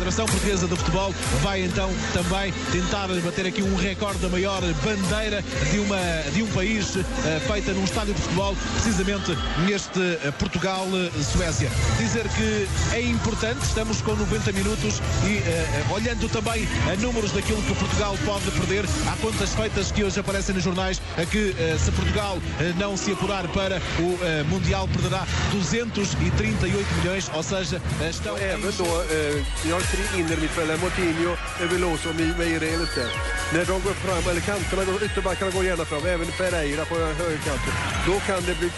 Federação Portuguesa de Futebol vai então também tentar bater aqui um recorde da maior bandeira de, uma, de um país eh, feita num estádio de futebol, precisamente neste eh, Portugal-Suécia. Dizer que é importante, estamos com 90 minutos e eh, olhando também a números daquilo que Portugal pode perder, há contas feitas que hoje aparecem nos jornais, a que eh, se Portugal eh, não se apurar para o eh, Mundial perderá 238 milhões, ou seja, eh, estão... Eh, vi har tre innermittfältare, Moutinho, Veloso och Meireles där. När de går fram, eller kanterna, går, ytterbackarna går gärna fram, även Pereira på högerkanten. Då kan det bli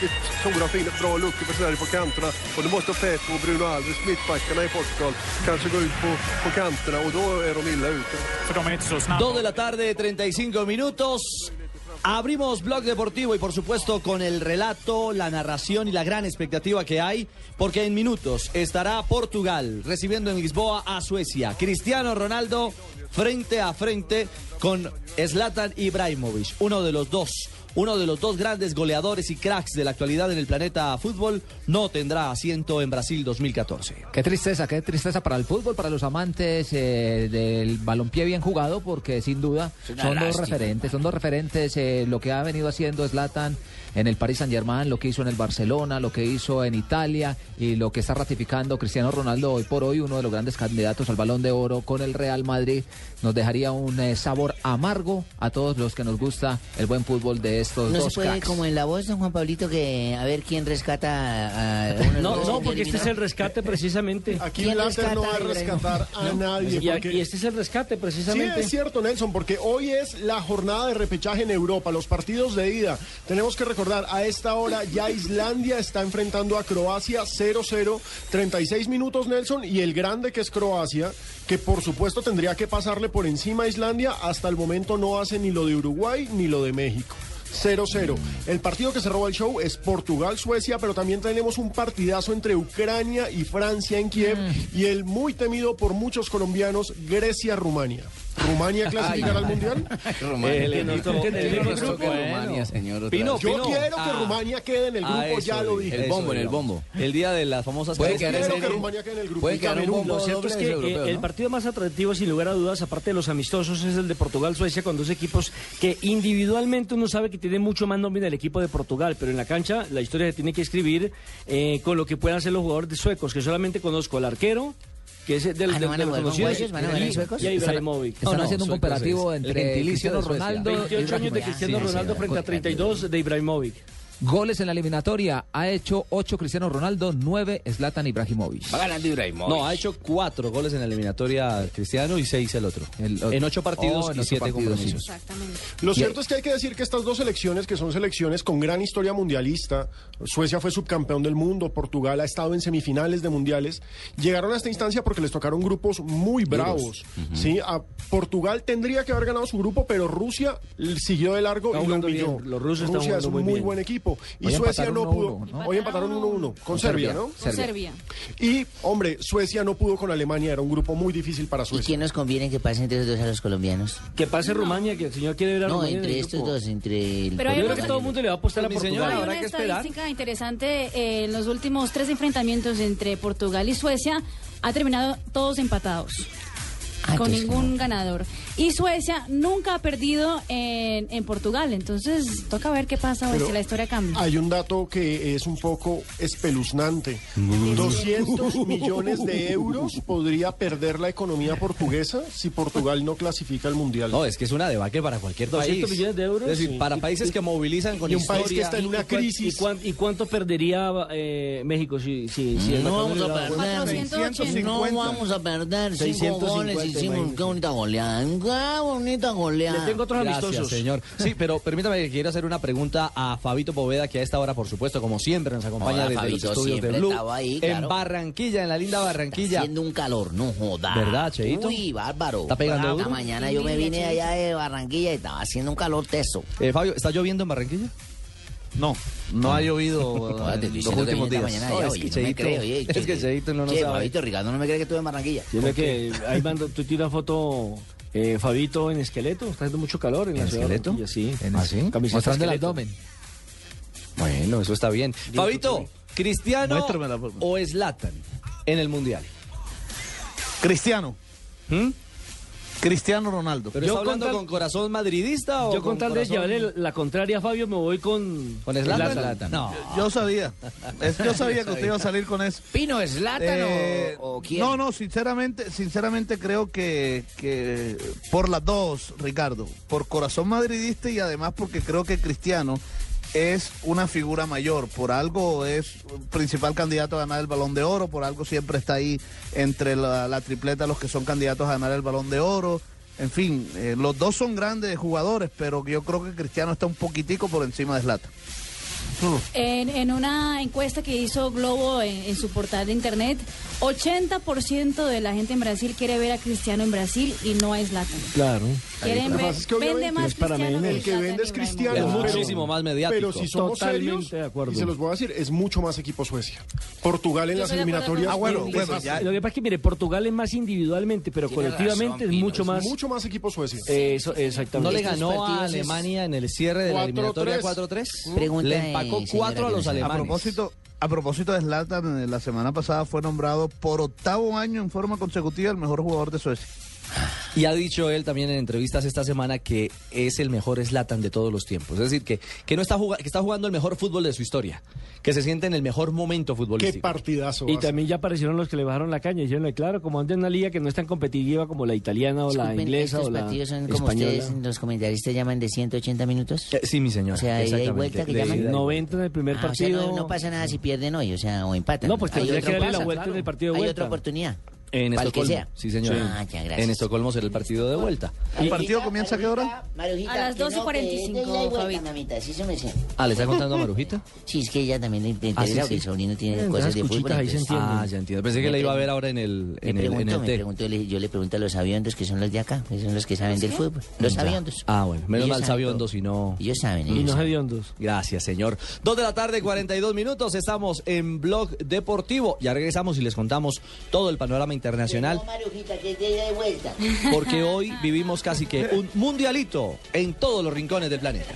stora, fina, bra luckor för Sverige på kanterna. Och då måste Pepo och Bruno Alves, mittbackarna i Portugal, kanske gå ut på, på kanterna och då är de illa ute. För de är inte så snabba. 2 de la tarde, 35 minutos. Abrimos Blog Deportivo y por supuesto con el relato, la narración y la gran expectativa que hay, porque en minutos estará Portugal recibiendo en Lisboa a Suecia. Cristiano Ronaldo frente a frente con Zlatan Ibrahimovic, uno de los dos. Uno de los dos grandes goleadores y cracks de la actualidad en el planeta fútbol no tendrá asiento en Brasil 2014. Qué tristeza, qué tristeza para el fútbol, para los amantes eh, del balompié bien jugado, porque sin duda son dos referentes, son dos referentes eh, lo que ha venido haciendo Zlatan en el Paris Saint Germain, lo que hizo en el Barcelona, lo que hizo en Italia y lo que está ratificando Cristiano Ronaldo hoy por hoy, uno de los grandes candidatos al Balón de Oro con el Real Madrid, nos dejaría un eh, sabor amargo a todos los que nos gusta el buen fútbol de estos No dos se puede, cracks. como en la voz, don Juan Pablito, que a ver quién rescata a, de No, no, que porque este es el rescate precisamente. Aquí ¿Quién Blatter no va a rescata a rescatar a nadie. Y, porque- y este es el rescate Sí, precisamente. es cierto, Nelson, porque hoy es la jornada de repechaje en Europa, los partidos de ida. Tenemos que recordar, a esta hora ya Islandia está enfrentando a Croacia 0-0, 36 minutos, Nelson, y el grande que es Croacia, que por supuesto tendría que pasarle por encima a Islandia, hasta el momento no hace ni lo de Uruguay ni lo de México. 0-0. El partido que se roba el show es Portugal-Suecia, pero también tenemos un partidazo entre Ucrania y Francia en Kiev y el muy temido por muchos colombianos Grecia-Rumania. ¿Rumania clasificará al Mundial? El que nos toque en el Bueno. grupo. Pino, Yo Pino. quiero que Ah. Rumania quede en el grupo, Ah, eso, ya lo dije. el bombo, en el bombo. El día de las famosas Puede quedar quiero ese- que Rumania quede en el grupo. puede quedar un bombo Lo cierto es doble que de europeos, eh, el ¿no? partido más atractivo, sin lugar a dudas, aparte de los amistosos, es el de Portugal-Suecia, con dos equipos que individualmente uno sabe que tiene mucho más nómina el equipo de Portugal, pero en la cancha la historia se tiene que escribir eh, con lo que puedan hacer los jugadores de suecos, que solamente conozco al arquero, que es del, Ah, ¿no del- van a del jugar con conocido, huesos? ¿Van a y- suecos? y Ibrahimovic. Están No, haciendo un comparativo entre Cristiano de. Ronaldo y 28 años de. Cristiano Ronaldo frente a 32 de Ibrahimovic. Goles en la eliminatoria. Ha hecho 8 Cristiano Ronaldo, 9 Zlatan Ibrahimovic. No, ha hecho cuatro goles en la eliminatoria Cristiano y seis el otro. El otro. en ocho partidos Oh, en y ocho siete partidos, compromisos. Lo cierto es que hay que decir que estas dos selecciones, que son selecciones con gran historia mundialista, Suecia fue subcampeón del mundo, Portugal ha estado en semifinales de mundiales, llegaron a esta instancia porque les tocaron grupos muy bravos. ¿sí? A Portugal tendría que haber ganado su grupo, pero Rusia siguió de largo Está y lo humilló. bien, los rusos están Rusia es un muy buen equipo. Y Hoy Suecia no pudo. 1-1, ¿no? Hoy empataron 1-1 con Serbia, ¿no? Serbia. Serbia. Y, hombre, Suecia no pudo con Alemania, era un grupo muy difícil para ¿Y Suecia. quién nos conviene que pase entre los dos a los colombianos? Que pase Rumania, que el señor quiere ver a No, Rumania. en entre estos grupo. dos, entre el Pero hay Yo creo que todo el mundo le va a apostar a Mi Portugal. señora, Hay habrá una que esperar. estadística interesante. eh, en los últimos tres enfrentamientos entre Portugal y Suecia ha terminado todos empatados. Ah, con ningún ganador. Y Suecia nunca ha perdido en, en Portugal. Entonces, toca ver qué pasa hoy Pero si la historia cambia. Hay un dato que es un poco espeluznante. 200 millones de euros podría perder la economía portuguesa si Portugal no clasifica al Mundial. No, es que es una debacle para cualquier 200 país. millones de euros. Es decir, Sí. para países que movilizan con Y un país historia. que está en una ¿Y cuán- crisis. ¿Y, cuán- y cuánto perdería eh, México si, si, si el No vamos a perder. 480. No vamos a perder. Cinco 650, goles hicimos. Qué bonita goleada. Qué bonita Le goleada. tengo otros Gracias, amistosos. señor. Sí, pero permítame que quiero hacer una pregunta a Fabito Poveda, que a esta hora, por supuesto, como siempre, nos acompaña Hola, desde Fabito, los estudios de siempre Blue. estaba ahí, En. Barranquilla, en la linda Barranquilla. Haciendo un calor, no joda. ¿Verdad, Cheito? Uy, bárbaro. ¿Está pegando Esta mañana yo me vine allá de Barranquilla y estaba haciendo un calor teso. Eh, Fabio, ¿está lloviendo en Barranquilla? No, no ha llovido Joder, eh, te estoy los últimos días. mañana No, allá, es oye, que no me oye, es que Cheito no Che, sabe. Fabito, Ricardo no me cree que estuve en Barranquilla. Tiene que, ahí mando, tú una foto, eh, Fabito, en esqueleto. Está haciendo mucho calor en, la ¿En ciudad de esqueleto? Barranquilla, Sí. ¿En- ¿Ah, sí? Mostrando el abdomen. Bueno, eso está bien. Fabito, ¿Cristiano o Zlatan en el Mundial? Cristiano, ¿Mm? Cristiano Ronaldo. ¿Pero Yo está hablando con corazón madridista o Yo con tal de llevarle la contraria a Fabio, me voy con... ¿Con Zlatan? Zlatan. No. Yo sabía, es- yo sabía que usted iba a salir con eso. ¿Pino es Zlatan o- Eh, o, quién? No, no, sinceramente, sinceramente creo que, que por las dos, Ricardo, por corazón madridista y además porque creo que Cristiano es una figura mayor, por algo es principal candidato a ganar el balón de oro, por algo siempre está ahí entre la, tripleta los que son candidatos a ganar el balón de oro. En fin, eh, los dos son grandes jugadores, pero yo creo que Cristiano está un poquitico por encima de En, en una encuesta que hizo Globo en, en su portal de internet, 80% de la gente en Brasil quiere ver a Cristiano en Brasil y no a Zlatan. Claro. Quieren Lo que ver, pasa es que vende más es para Cristiano mí, El que vende es. Cristiano. Es muchísimo más mediático. Pero si somos Totalmente serios, de acuerdo. y se los voy a decir, es mucho más equipo Suecia. Portugal en Yo las eliminatorias. Ah, bueno, ya- Lo que pasa es que, mire, Portugal es más individualmente, pero Tiene colectivamente razón, es mucho es más... Mucho más equipo Suecia. Eso, exactamente. ¿No le ganó a Alemania en el cierre de la 4-3. eliminatoria 4-3? Pregunta Le 4 a los sabe. A alemanes. propósito, a propósito de Zlatan, la semana pasada fue nombrado por octavo año en forma consecutiva el mejor jugador de Suecia. Y ha dicho él también en entrevistas esta semana que es el mejor Slatan de todos los tiempos. Es decir, que, que no está jugando, que está jugando el mejor fútbol de su historia. Que se siente en el mejor momento Qué futbolístico. partidazo. Y también ya aparecieron los que le bajaron la caña. Y dijeron, claro, como anda en una liga que no es tan competitiva como la italiana o la inglesa estos o la partidos son como española. ustedes, los comentaristas llaman de 180 minutos. Eh, sí, mi señor. O sea, ida y exactamente. vuelta que De llaman. ida y 90 en el primer Ah, o sea, partido. no, no pasa nada si pierden hoy, o sea, o empatan. No, pues Hay que darle la vuelta en el partido de Hay vuelta. otra oportunidad. En Para el que Estocolmo. sea. Sí, señor. Ah, ya, gracias. En Estocolmo será el partido de vuelta. ¿El partido comienza a qué hora? Marujita, A las que no, 12:45, que es de ida y vuelta, Fabito. mamita, sí se me sé. Ah, ¿le está contando a Marujita? Sí, es que ella también le interesa Ah, sí, sí. el sobrino tiene cosas de fútbol. ahí se entonces- entienden. Ah, ya entiendo. Pensé que Me la iba a ver ahora en el, Me en el, en el me pregunto, le- yo le pregunto a los aviondos que son los de acá, que son los que saben del fútbol. Los aviondos. Ah, bueno. Menos Ellos mal sabiondos y no... Ellos saben, Y ellos no saben. hediondos. Gracias, señor. Dos de la tarde, 42 minutos. Estamos en Blog Deportivo. Ya regresamos y les contamos todo el panorama internacional. No, Marujita, que es de ida y vuelta. Porque hoy vivimos casi que un mundialito en todos los rincones del planeta.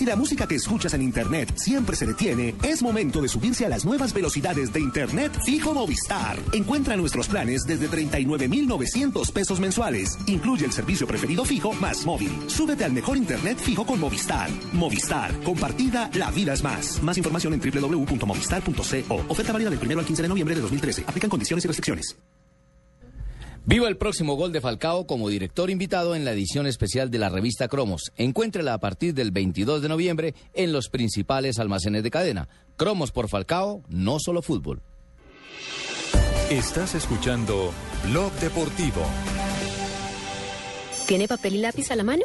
Si la música que escuchas en Internet siempre se detiene, es momento de subirse a las nuevas velocidades de Internet fijo Movistar. Encuentra nuestros planes desde 39,900 pesos mensuales. Incluye el servicio preferido fijo más móvil. Súbete al mejor Internet fijo con Movistar. Movistar. Compartida, la vida es más. Más información en www.movistar.co. Oferta válida del 1 al 15 de noviembre de 2013. Aplican condiciones y restricciones. Viva el próximo gol de Falcao como director invitado en la edición especial de la revista Cromos. Encuéntrela a partir del 22 de noviembre en los principales almacenes de cadena. Cromos por Falcao, no solo fútbol. Estás escuchando Blog Deportivo. ¿Tiene papel y lápiz a la mano?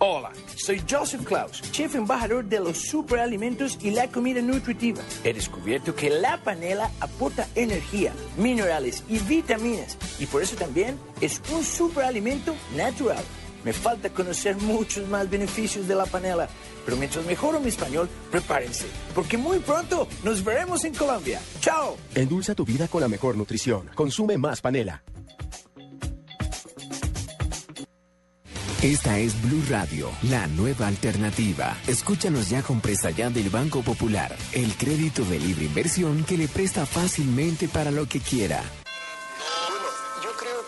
Hola, soy Joseph Klaus, chef embajador de los superalimentos y la comida nutritiva. He descubierto que la panela aporta energía, minerales y vitaminas y por eso también es un superalimento natural. Me falta conocer muchos más beneficios de la panela, pero mientras mejoro mi español, prepárense, porque muy pronto nos veremos en Colombia. ¡Chao! Endulza tu vida con la mejor nutrición. Consume más panela. Esta es Blue Radio, la nueva alternativa. Escúchanos ya con presta ya del Banco Popular, el crédito de libre inversión que le presta fácilmente para lo que quiera.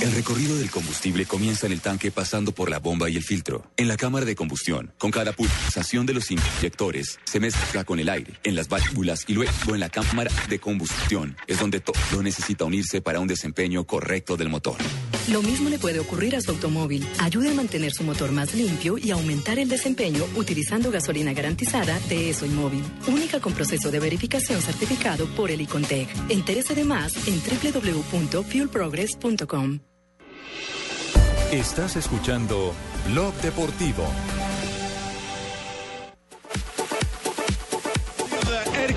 El recorrido del combustible comienza en el tanque pasando por la bomba y el filtro, en la cámara de combustión. Con cada pulsación de los inyectores se mezcla con el aire, en las válvulas y luego en la cámara de combustión. Es donde todo necesita unirse para un desempeño correcto del motor. Lo mismo le puede ocurrir a su automóvil. Ayude a mantener su motor más limpio y aumentar el desempeño utilizando gasolina garantizada de ESO Móvil. Única con proceso de verificación certificado por el Icontec. Entérese de más en www.fuelprogress.com. Estás escuchando Blog Deportivo.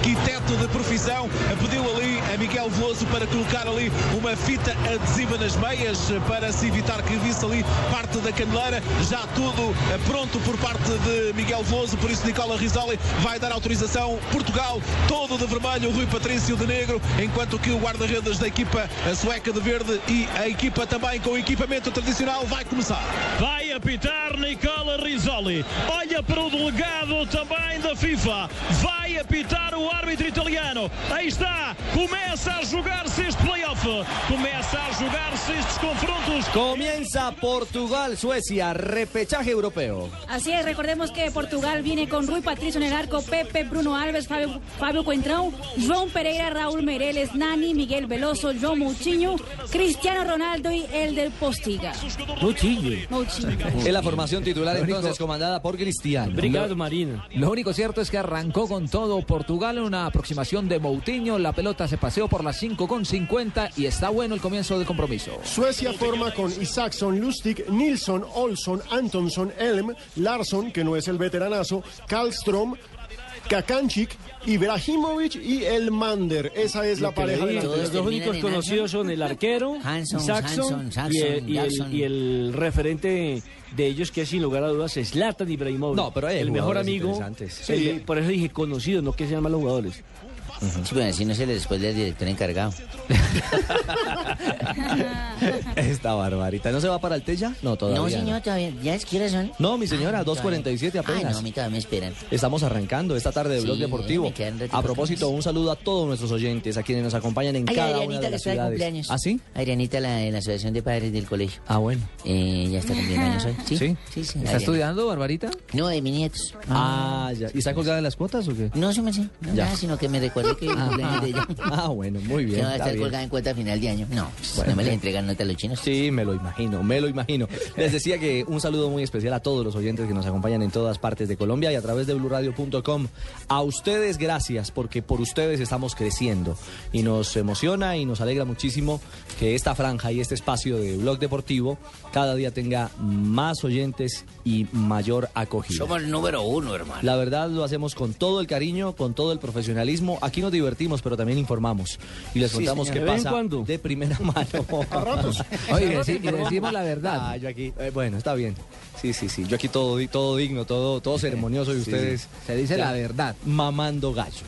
Arquiteto de profissão, pediu ali a Miguel Veloso para colocar ali uma fita adesiva nas meias para se evitar que visse ali parte da caneleira. Já tudo pronto por parte de Miguel Veloso, por isso Nicola Risoli vai dar autorização. Portugal, todo de vermelho, Rui Patrício de negro, enquanto que o guarda-redes da equipa sueca de verde e a equipa também com equipamento tradicional vai começar. Vai apitar Nicola Risoli. Olha para o delegado também da FIFA. Vai apitar o árbitro italiano. Aí está. Começa a jogar-se este playoff. Começa a jogar-se estes confrontos. Comienza Portugal, Suecia, repechaje europeo. Así es, recordemos que Portugal viene con Rui Patricio en el arco, Pepe, Bruno Alves, Fabio, Fabio Cuentrão, João Pereira, Raúl Mereles, Nani, Miguel Veloso, João Moutinho, Cristiano Ronaldo y el del Postiga. Moutinho. Es la formación titular entonces comandada por Cristiano. Brigado Marina. Lo único cierto es que arrancó con todo Portugal en una aproximación de Moutinho. La pelota se paseó por las 5 con 50 y está bueno el comienzo del compromiso. Suecia forma con Isaacson, Lustig, Nilsson, Olsson, Antonsson, Elm, Larsson, que no es el veteranazo, Karlstrom, Kakanchik, Ibrahimovic y Elmander. Esa es la pareja. de Los dos únicos conocidos son el arquero, Hanson, Saxon, Hanson, Saxon, y, el, y el- Jackson. y el referente de ellos que es sin lugar a dudas es Zlatan Ibrahimovic. No, pero el mejor amigo. el- Sí. por eso dije conocido, no que sean malos jugadores. Sí, bueno, así no se le después del director encargado. Esta barbarita. ¿No se va para el Tella? No, todavía. no, señor, todavía. ¿Ya es hora son? No, mi señora, Ay, 2.47 todavía. apenas. Ay, no, a mí todavía me esperan. Estamos arrancando esta tarde de Blog Sí, Deportivo. quedan un ratito A propósito, un saludo a todos nuestros oyentes, a quienes nos acompañan en Ay, cada una de las está de ciudades. cumpleaños. ¿Ah, sí? Adrianita, la de la Asociación de Padres del Colegio. Ah, bueno. Eh, ya está cumpliendo años hoy. ¿Sí? ¿Sí? Sí, sí. ¿Está estudiando, Barbarita? No, de mis nietos. Ah, ya. ¿Y está colgada de las cuotas o qué? No, sí, me sí. No, Ya. nada, sino que me que el cumpleaños de ella. Ah, bueno, muy bien. Que va a estar colgada en cuenta a final de año. No, Bueno. no me les entregan nota a los chinos. Sí, me lo imagino, me lo imagino. Les decía que un saludo muy especial a todos los oyentes que nos acompañan en todas partes de Colombia y a través de bluradio.com. A ustedes gracias porque por ustedes estamos creciendo y nos emociona y nos alegra muchísimo que esta franja y este espacio de Blog Deportivo cada día tenga más oyentes y mayor acogida. Somos el número uno, hermano. La verdad lo hacemos con todo el cariño, con todo el profesionalismo. Aquí nos divertimos, pero también informamos y les Sí, contamos señor. qué ¿De vez en pasa cuando? de primera mano. Oye, y deci- y decimos la verdad. Ah, yo aquí, eh, bueno, está bien. Sí, sí, sí. Yo aquí todo, todo digno, todo, todo ceremonioso y Sí, ustedes. se dice ya la verdad. Mamando gallo.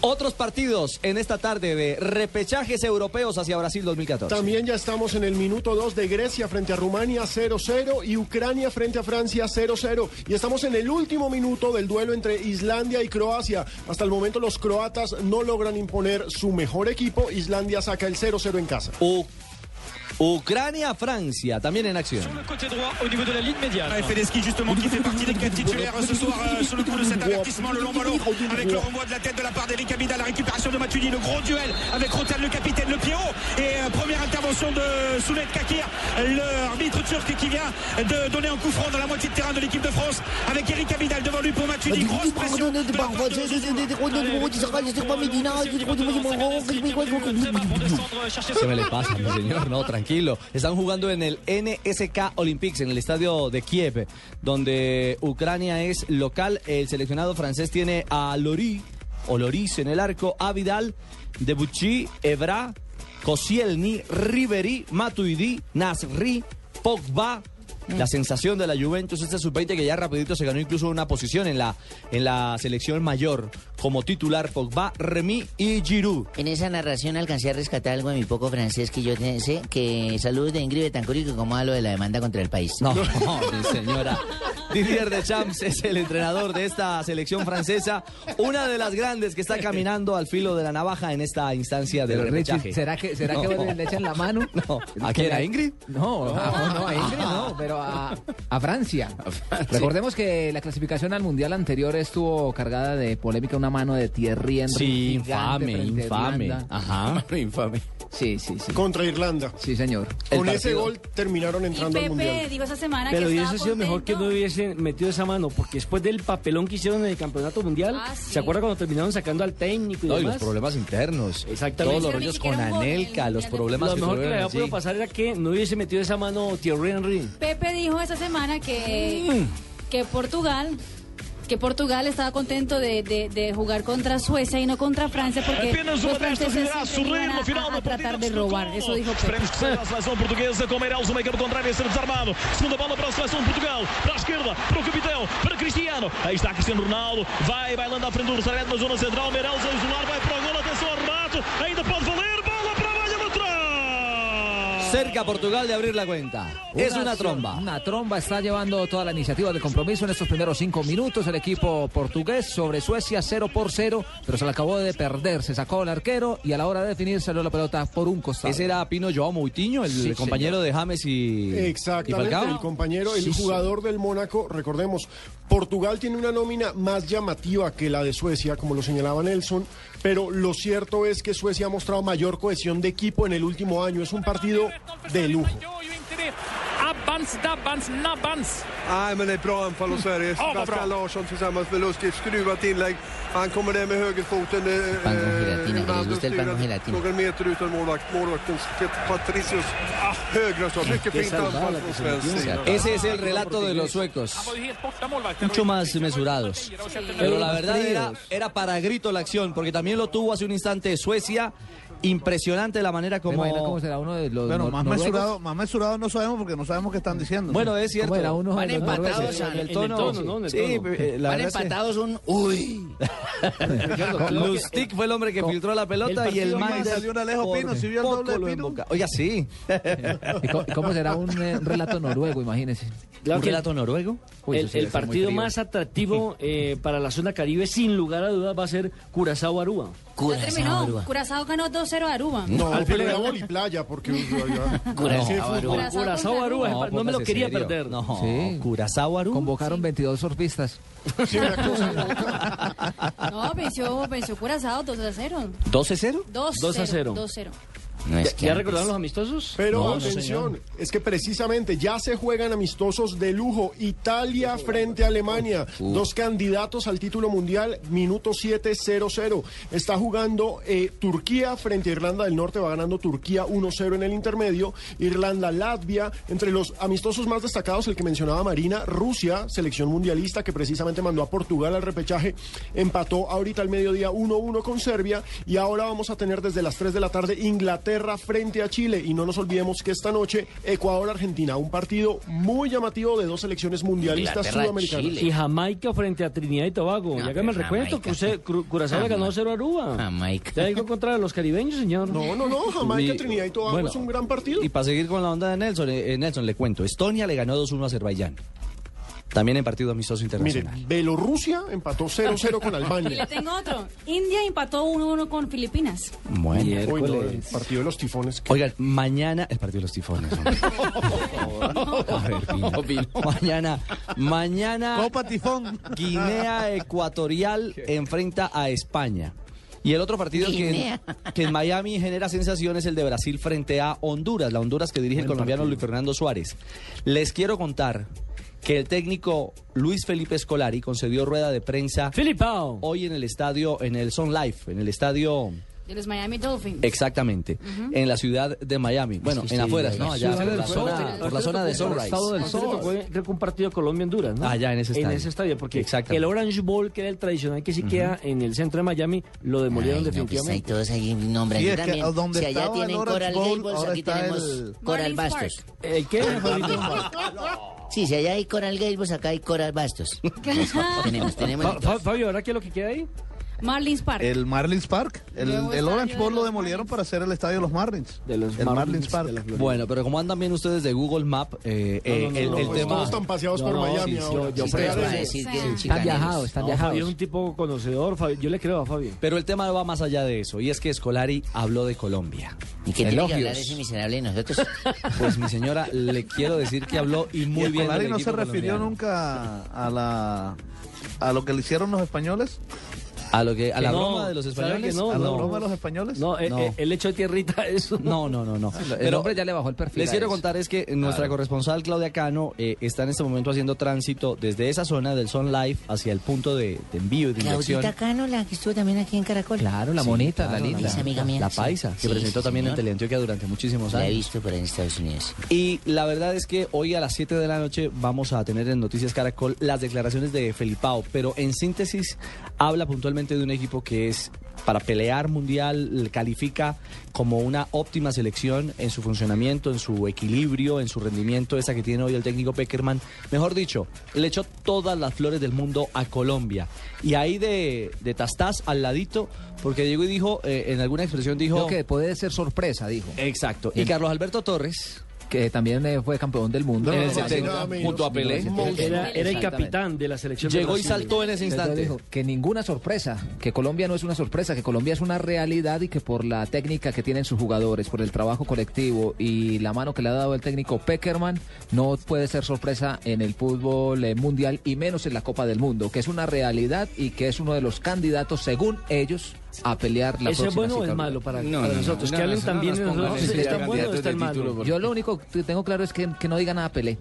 Otros partidos en esta tarde de repechajes europeos hacia Brasil 2014. También ya estamos en el minuto 2 de Grecia frente a Rumania 0-0 y Ucrania frente a Francia 0-0. Y estamos en el último minuto del duelo entre Islandia y Croacia. Hasta el momento los croatas no logran imponer su mejor equipo. Islandia saca el 0-0 en casa. Ucrania-Francia, también en acción. Côté droit au niveau de la ligne médiane. Fedeski justement qui fait partie des quatre titulaires ce soir euh, sur le coup de cet avertissement le long ballon avec le renvoi de la tête de la part d'Eric Abida la récupération de Matuidi le gros duel avec Rotel le capitaine le pied haut et euh, première intervention de Soulet Kakir l'arbitre turc qui vient de donner un coup franc dans la moitié de terrain de l'équipe de France avec Eric Abidal devant lui pour Matuidi grosse pression Se me le pasa, mi señor, no, tranquilo. Están jugando en el NSK Olympics, en el estadio de Kiev, donde Ucrania es local. El seleccionado francés tiene a Lori, o Loris en el arco, a Vidal, Debuchy, Evra, Koscielny, Ribery, Matuidi, Nasri, Pogba. La sensación de la Juventus, este sub-20 que ya rapidito se ganó incluso una posición en la, en la selección mayor como titular Pogba, Remy y Giroud. En esa narración alcancé a rescatar algo de mi poco francés que yo te- sé, que saludos de Ingrid Betancourt y que como a lo de la demanda contra el país. No, mi señora. Didier Deschamps es el entrenador de esta selección francesa, una de las grandes que está caminando al filo de la navaja en esta instancia del Pero, Richie, repechaje. ¿será que, será que No. le echan la mano? No. ¿A quién? ¿A Ingrid? No, no, no, a Ingrid no, pero a, a Francia. Recordemos que la clasificación al Mundial anterior estuvo cargada de polémica, una mano de Thierry Henry. Sí, infame, infame. Ajá. infame. Sí, sí, sí. Contra Irlanda. Sí, señor. Con ese gol terminaron Y entrando al Pepe Mundial. dijo esa semana Pero que hubiese sido mejor que no hubiesen metido esa mano, porque después del papelón que hicieron en el campeonato mundial, Ah, sí. ¿se acuerda cuando terminaron sacando al técnico y No, y demás? los problemas internos. Exactamente. Todos los rollos con Anelka, los problemas Lo que mejor que le había podido pasar era que no hubiese metido esa mano Thierry Henry. Pepe dijo esa semana que, Mm. que Portugal que Portugal estaba contento de, de- de jugar contra Suecia y no contra Francia porque Apenas los franceses iban no a, final a- da a tratar de robar. Eso dijo Pepe. Esperemos que seja a seleção portuguesa com Meireles, o meio campo contrário a ser desarmado. Segunda bola para a seleção de Portugal. Para a esquerda, para o capitão, para Cristiano. Aí está Cristiano Ronaldo. Vai bailando à frente do Rosario na zona central. Meireles a isolar, vai para o gol. Atenção ao remate. Ainda pode valer. Cerca Portugal de abrir la cuenta. es una acción, tromba. Una tromba está llevando toda la iniciativa del compromiso en estos primeros cinco minutos. El equipo portugués sobre Suecia 0 por 0, pero se le acabó de perder. Se sacó el arquero y a la hora de definir salió la pelota por un costado. Ese era Pino Joao Moutinho, el Sí, compañero señor. de James y, Exactamente, el compañero, el Sí, sí. jugador del Mónaco, recordemos, Portugal tiene una nómina más llamativa que la de Suecia, como lo señalaba Nelson, pero lo cierto es que Suecia ha mostrado mayor cohesión de equipo en el último año. Es un partido de lujo. Abbans, Dabbans, Nabbans. Nej, men det är bra anfall hos Sverige. Ja, vad bra. Sebastian Larsson tillsammans med Lustig. Skruvat inlägg. Han kommer där med högerfoten. eh, Pan con eh, gelatina, que les Hernandez gusta el pan con styr gelatina. Någon meter utan målvakt. Målvakten Patricius. Ah, högra så. Mycket Qué fint anfall salvada från que se svensk metió. sida. Ese es el relato de los suecos. Mucho más mesurados. Pero la verdad era, era para grito la acción, porque también lo tuvo hace un instante Suecia. Impresionante la manera como... imagina cómo será uno de los Bueno, más noruegos? mesurado, más mesurado no sabemos porque no sabemos qué están diciendo. Bueno, es cierto. ¿Cómo era uno Van de los empatados En el tono, sí, eh, la Van empatados un uy. Lustig fue el hombre que filtró la pelota el y el man más- salió un Alejo Pino, ¿sí vio el poco doble Pino? Oiga, sí. ¿Y cómo, será un eh, relato noruego, imagínese? Claro ¿Un relato noruego? Uy, el, partido más atractivo eh, para la zona Caribe, sin lugar a dudas, va a ser Curazao-Aruba. Ya terminó. Curazao ganó 2-0 a Aruba. No, Al final- era voliplaya, porque... Curazao, Sí, Aruba. fútbol. Curazao-Aruba, no, me lo póngase quería serio. perder. No, Sí. Curazao Aruba. Convocaron 22 surfistas. Sí, una cosa. No, venció, venció Curazao 2-0. ¿12-0? 2-0. 2-0. 2-0. No es ¿Ya, que ya antes- recordaron los amistosos? Pero No, no, atención, es que precisamente ya se juegan amistosos de lujo. Italia frente a Alemania, dos candidatos al título mundial, minuto 7-0-0. Está jugando eh, Turquía frente a Irlanda del Norte, va ganando Turquía 1-0 en el intermedio. Irlanda-Latvia, entre los amistosos más destacados, el que mencionaba Marina, Rusia, selección mundialista que precisamente mandó a Portugal al repechaje, empató ahorita al mediodía 1-1 con Serbia. Y ahora vamos a tener desde las 3 de la tarde Inglaterra frente a Chile. Y no nos olvidemos que esta noche Ecuador-Argentina, un partido muy llamativo de dos selecciones mundialistas Inglaterra, sudamericanas. Chile. Y Jamaica frente a Trinidad y Tobago. No, ya que me Cru- Curazao le ganó 0 a Aruba. Jamaica. ¿Te algo contra los caribeños, señor? No, no, no, Jamaica, Y- Trinidad y Tobago bueno, es un gran partido. Y para seguir con la onda de Nelson, eh, eh, Nelson, le cuento. Estonia le ganó 2-1 a Azerbaiyán. También en partido amistoso Mire, internacional. Bielorrusia empató 0-0 con Y le Albania. tengo otro. India empató 1-1 con Filipinas. Bueno. No, el partido de los tifones. Oigan, mañana el partido de los tifones. hombre. A ver. Mañana, mañana. Copa Tifón. Guinea Ecuatorial enfrenta a España. Y el otro partido que en, Guinea. que en Miami genera sensación es el de Brasil frente a Honduras, la Honduras que dirige el colombiano Luis Fernando Suárez. Les quiero contar que el técnico Luis Felipe Escolari concedió rueda de prensa hoy en el estadio, en el Sun Life, en el estadio De los Miami Dolphins. Exactamente, Ujú. en la ciudad de Miami. Bueno, que en sí, afueras, la ¿no? Allá por la sol. zona, por la zona de Sunrise. Estado del Sol. Creo que un partido Colombia-Honduras, ¿no? Allá en ese En estadio. ese estadio, porque Exactamente. el Orange Bowl, que era el tradicional que sí queda en el centro de Miami, lo demolieron Ay, no, pues definitivamente. hay todos ahí nombrando Sí, es que también. si allá el tienen Coral Bowl, Gables, aquí tenemos el- Coral Bastos. ¿El qué? Sí, si allá hay Coral Gables, acá hay Coral Bastos. tenemos, tenemos. Fa- Fabio, ¿ahora qué es lo que queda ahí? Marlins Park. El Marlins Park. El, Orange Bowl lo demolieron para hacer el estadio de los Marlins. De los el Marlins, Park. Bueno, pero como andan bien ustedes de Google Map, eh, eh, No, no, no, el, no, el pues tema... todos están paseados por Miami sí, sí, ahora. yo- yo Sí, decir Están viajados, están No, viajados. Fabio es un tipo conocedor, Fabio. Yo le creo a Fabio. Pero el tema va más allá de eso, y es que Escolari habló de Colombia. ¿Y qué tiene que Elogios. hablar ese miserable de nosotros? Pues mi señora, le quiero decir que habló y muy y bien Escolari no se refirió colombiano. nunca a la a lo que le hicieron los españoles. A lo que a la No, broma de los ¿sabe españoles. que no? a la no. broma de los españoles. No, eh, No. eh, el hecho de tierrita, eso. No, no, no, no. El hombre ya le bajó el perfil. Les quiero eso. contar es que nuestra corresponsal Claudia Cano eh, está en este momento haciendo tránsito desde esa zona del Sun Life hacia el punto de, de envío y de inyección. Claudita Cano, la que estuvo también aquí en Caracol. Claro, la Sí, monita, claro, la linda. Amiga mía. La sí. paisa, que Sí, presentó sí, también en señor. Teleantioquia durante muchísimos La he años. visto por ahí en Estados Unidos. Y la verdad es que hoy a las 7 de la noche vamos a tener en Noticias Caracol las declaraciones de Felipao, pero en síntesis habla puntualmente de un equipo que es para pelear mundial, le califica como una óptima selección en su funcionamiento, en su equilibrio, en su rendimiento, esa que tiene hoy el técnico Peckerman. Mejor dicho, le echó todas las flores del mundo a Colombia. Y ahí de, de Tastás al ladito, porque llegó y dijo, eh, en alguna expresión dijo... Creo que puede ser sorpresa, dijo. Exacto. Y Carlos Alberto Torres... Que también eh, fue campeón del mundo. En el no, 70, nada menos. junto a Pelé. Era, era el capitán de la selección. de Llegó y saltó en ese instante. dijo que ninguna sorpresa, que Colombia no es una sorpresa, que Colombia es una realidad y que por la técnica que tienen sus jugadores, por el trabajo colectivo y la mano que le ha dado el técnico Peckerman, no puede ser sorpresa en el fútbol eh, mundial y menos en la Copa del Mundo, que es una realidad y que es uno de los candidatos, según ellos, a pelear la ¿Eso es bueno o es malo para, No, para no, nosotros? no, que no, hablen no también de nosotros. ¿Está bueno o está malo? Yo lo único que tengo claro es que, que no diga nada Pelé.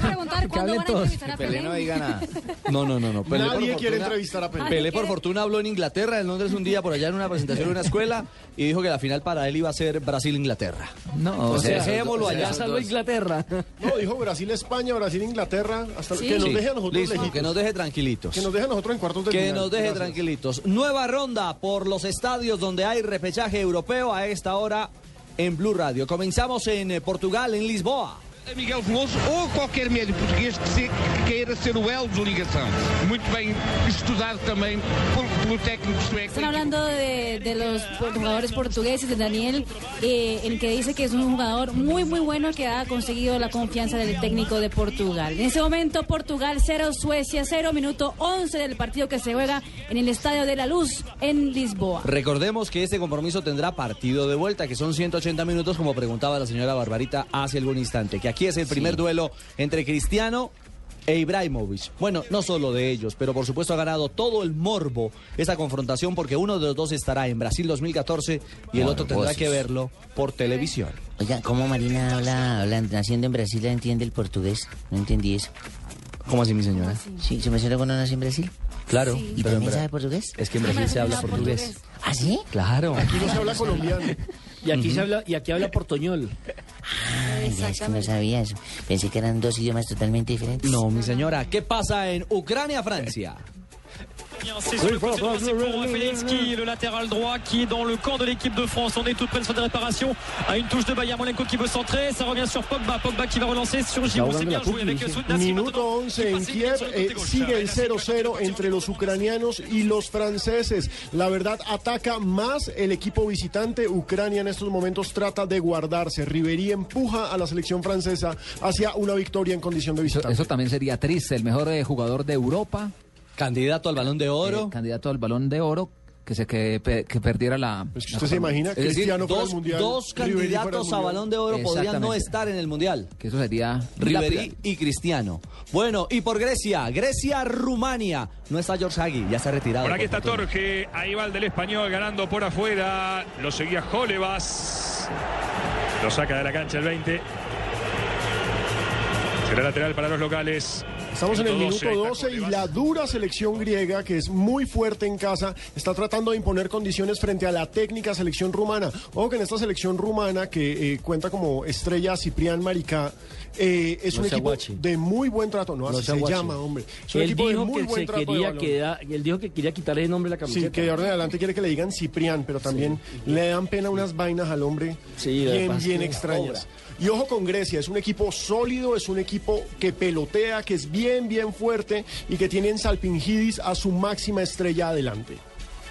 Preguntar cuándo van a todos. entrevistar a Pelé Pelé. no diga nada. No, no, no, no. Pelé por Nadie quiere fortuna- entrevistar a Pelé. Pelé por fortuna habló en Inglaterra, en Londres un día por allá en una presentación en una escuela y dijo que la final para él iba a ser Brasil-Inglaterra. No, O sea, dejémoslo allá. salvo Inglaterra. No, dijo Brasil-España, Brasil-Inglaterra. Hasta Sí. que nos Sí, deje a nosotros listo, lejitos. que nos deje tranquilitos. Que nos deje a nosotros en cuartos de Que final. nos deje Gracias. tranquilitos. Nueva ronda por los estadios donde hay repechaje europeo a esta hora en Blue Radio. Comenzamos en eh, Portugal, en Lisboa. Miguel Veloso ou qualquer médio português que, se- que queira ser o elo de ligação. Muito bem estudado também por- pelo técnico sueco. Están hablando de, de los jugadores portugueses, de Daniel, eh, el que dice que es un jugador muy, muy bueno que ha conseguido la confianza del técnico de Portugal. En ese momento, Portugal 0, Suecia 0, minuto 11 del partido que se juega en el Estadio de la Luz en Lisboa. Recordemos que este compromiso tendrá partido de vuelta, que son 180 minutos, como preguntaba la señora Barbarita hace algún instante. Que aquí es el primer duelo entre Cristiano e Ibrahimovic. Bueno, no solo de ellos, pero por supuesto ha ganado todo el morbo esa confrontación porque uno de los dos estará en Brasil 2014 y el otro tendrá que verlo por televisión. Oiga, ¿cómo Marina habla, habla naciendo en Brasil, la entiende el portugués? No entendí eso. ¿Cómo así, mi señora? Sí, ¿se me suena cuando nació en Brasil? Claro, ¿Y pero también sabe portugués? es que en Brasil se habla portugués. ¿Ah, sí? Claro. Aquí no se habla colombiano. Y aquí se habla, y aquí habla portoñol. Ay, ya, es que no sabía eso. Pensé que eran dos idiomas totalmente diferentes. No, mi señora, ¿qué pasa en Ucrania, Francia? C'est sur le côté droit, c'est pour Felinski, le latéral droit qui est dans le camp de l'équipe de France. On est tout près de réparation à une touche de Bayern Molenko qui veut centrer. Ça revient sur Pogba. Pogba qui va relancer sur Giroud. C'est bien joué avec. Minuto 11 en Kiev, eh, sigue el 0-0 entre los ucranianos y los franceses. La verdad, ataca más el equipo visitante. Ucrania en estos momentos trata de guardarse. Ribery empuja a la selección francesa hacia una victoria en condición de visitante. Eso también sería triste. El mejor eh, jugador de Europa. Candidato al balón de oro. Eh, candidato al balón de oro. Que se que, que perdiera la. Pues ¿Usted se imagina? Decir, Cristiano fuera dos, al Mundial. dos candidatos a balón de oro podrían no estar en el mundial. Que eso sería. Ribery y Cristiano. Bueno, y por Grecia, Grecia-Rumania. No está George Hagi, ya se ha retirado. Por aquí está. Torge, ahí va el del español ganando por afuera. Lo seguía Jolevas. Lo saca de la cancha el 20. Será lateral para los locales. Estamos en el Minuto minuto 12, 12 y la dura selección griega, que es muy fuerte en casa, está tratando de imponer condiciones frente a la técnica selección rumana. Ojo que en esta selección rumana, que eh, cuenta como estrella Ciprián Maricá, eh, es No un equipo guachi. de muy buen trato. No, No así se guachi. llama, hombre. Es un Él equipo de dijo muy que buen se trato de quería él dijo que quería quitarle el nombre a la camiseta. Sí, que de ahora en adelante quiere que le digan Ciprián, pero también le dan pena unas vainas al hombre Sí, de bien, bien sí, extrañas. Y ojo con Grecia, es un equipo sólido, es un equipo que pelotea, que es bien, bien fuerte y que tiene en Salpingidis a su máxima estrella adelante.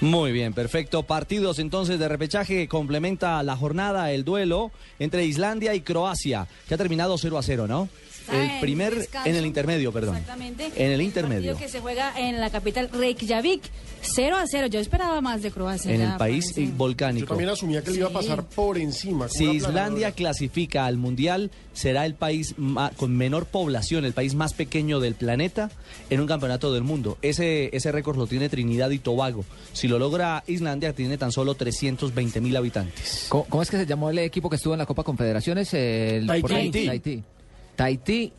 Muy bien, perfecto. Partidos entonces de repechaje que complementa la jornada, el duelo entre Islandia y Croacia, que ha terminado 0 a 0, ¿no? El en primer, descanso. en el intermedio, perdón. Exactamente. En el intermedio. que se juega en la capital Reykjavik. 0 a 0. Yo esperaba más de Croacia. En ya, el país parece. volcánico. Yo también asumía que le iba a pasar por encima. Si Islandia clasifica al Mundial, será el país ma- con menor población, el país más pequeño del planeta en un campeonato del mundo. Ese, ese récord lo tiene Trinidad y Tobago. Si lo logra Islandia, tiene tan solo 320 mil habitantes. ¿Cómo, cómo es que se llamó el equipo que estuvo en la Copa Confederaciones? El, Tahití. Tahití. Tahití. Tahití,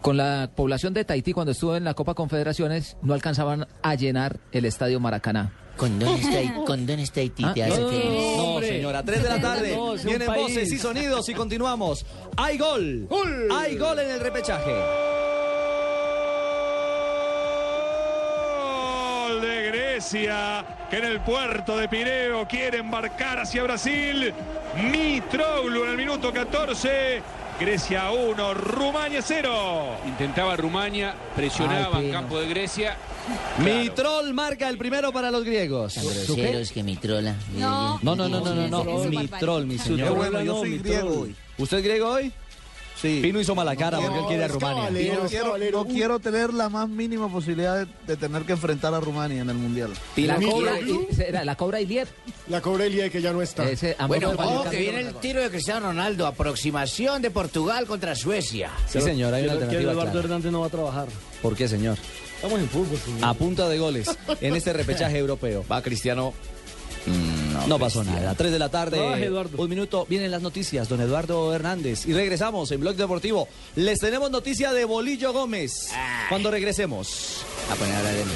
con la población de Tahití cuando estuvo en la Copa Confederaciones, no alcanzaban a llenar el estadio Maracaná. ¿Con dónde está, con dónde está Haití? Ah, Te hace no, feliz. No, señora, 3 de la tarde. No, Vienen país. voces y sonidos y continuamos. ¡Hay gol! ¡Hay gol en el repechaje! Gol de Grecia, que en el puerto de Pireo quiere embarcar hacia Brasil. Mitroglou en el minuto 14. Grecia 1, Rumania 0. Intentaba Rumania, presionaba Ay, en campo de Grecia. Mitrol marca el primero para los griegos. Tan groseros que mi trola. No. No, no, no, no, no, Mitrol, mi señor. bueno, yo soy griego hoy. ¿Usted es griego hoy? Sí. Pino hizo mala cara porque él quiere a Rumania. caballero. No quiero, caballero. no quiero tener la más mínima posibilidad de, de tener que enfrentar a Rumania en el Mundial. Y la cobra, y- la cobra Iliet. La Cobrelia que ya no está. Ese, Bueno, ojo que viene el tiro de Cristiano Ronaldo. Aproximación de Portugal contra Suecia. Sí, señor, hay una alternativa Eduardo clara. Hernández no va a trabajar. ¿Por qué, señor? Estamos en fútbol, señor. A punta de goles en este repechaje europeo. Va Cristiano. No pasó nada. 3 de la tarde. Un minuto. Vienen las noticias. Don Eduardo Hernández. Y regresamos en Blog Deportivo. Les tenemos noticia de Bolillo Gómez. Cuando regresemos. A poner ahora de mí.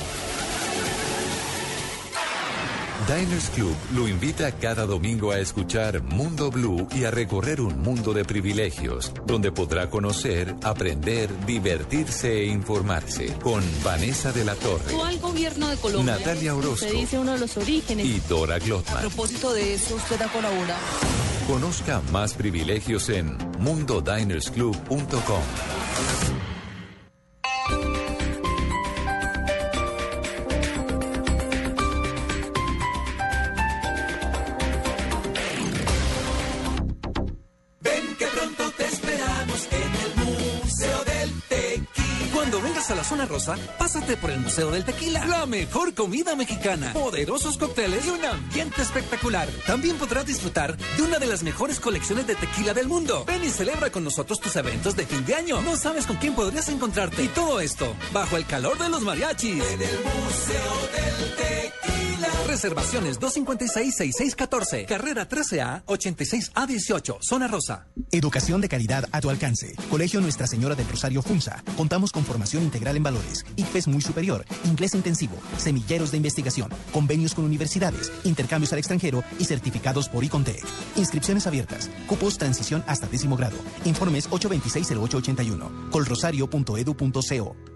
Diners Club lo invita cada domingo a escuchar Mundo Blue y a recorrer un mundo de privilegios, donde podrá conocer, aprender, divertirse e informarse con Vanessa de la Torre gobierno de Colombia. Natalia Orozco. Se dice uno de los orígenes. y Dora A Glotman. propósito de eso, usted ha colaborado. Conozca más privilegios en mundodinersclub.com. pásate por el Museo del Tequila. La mejor comida mexicana, poderosos cócteles y un ambiente espectacular. También podrás disfrutar de una de las mejores colecciones de tequila del mundo. Ven y celebra con nosotros tus eventos de fin de año. No sabes con quién podrías encontrarte. Y todo esto bajo el calor de los mariachis. En el Museo del Tequila. Reservaciones 256-6614. Carrera 13A 86A18. Zona Rosa. Educación de calidad a tu alcance. Colegio Nuestra Señora del Rosario Funza. Contamos con formación integral en valores, IFES muy superior, inglés intensivo, semilleros de investigación, convenios con universidades, intercambios al extranjero y certificados por Icontec. Inscripciones abiertas. Cupos transición hasta décimo grado. Informes 826-0881. colrosario.edu.co.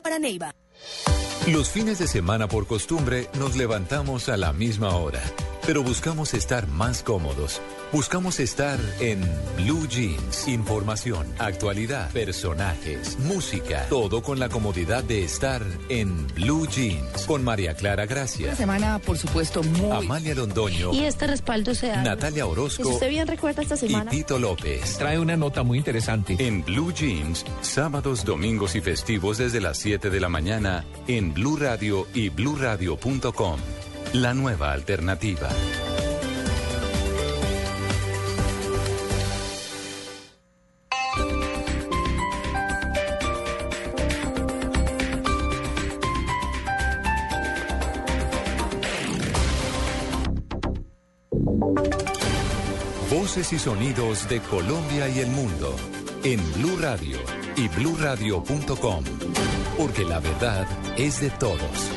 para Neiva. Los fines de semana por costumbre nos levantamos a la misma hora, pero buscamos estar más cómodos. Buscamos estar en Blue Jeans. Información, actualidad, personajes, música, todo con la comodidad de estar en Blue Jeans. Con María Clara Gracia, Una semana, por supuesto, muy... Amalia Londoño, Y este respaldo se da. Natalia Si Orozco usted bien recuerda esta y semana. Tito López. Trae una nota muy interesante. En Blue Jeans, sábados, domingos y festivos desde las 7 de la mañana en Blue Radio y bluradio.com. La nueva alternativa. Voces y sonidos de Colombia y el mundo en Blue Radio y bluradio.com. Porque la verdad es de todos.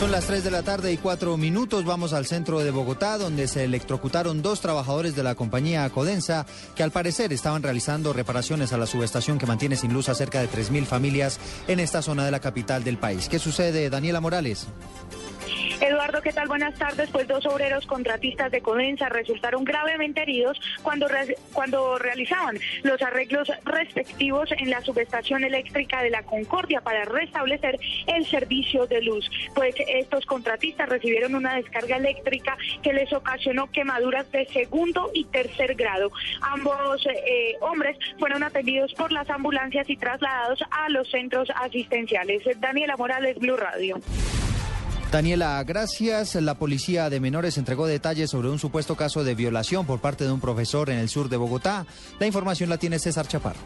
Son las 3 de la tarde y 4 minutos. Vamos al centro de Bogotá, donde se electrocutaron dos trabajadores de la compañía Codensa, que al parecer estaban realizando reparaciones a la subestación que mantiene sin luz a cerca de 3.000 familias en esta zona de la capital del país. ¿Qué sucede, Daniela Morales? Eduardo, ¿qué tal? Buenas tardes. Pues dos obreros contratistas de Codensa resultaron gravemente heridos cuando, re- cuando realizaban los arreglos respectivos en la subestación eléctrica de la Concordia para restablecer el servicio de luz. Pues estos contratistas recibieron una descarga eléctrica que les ocasionó quemaduras de segundo y tercer grado. Ambos eh, hombres fueron atendidos por las ambulancias y trasladados a los centros asistenciales. Daniela Morales, Blue Radio. Daniela, gracias. La policía de menores entregó detalles sobre un supuesto caso de violación por parte de un profesor en el sur de Bogotá. La información la tiene César Chaparro.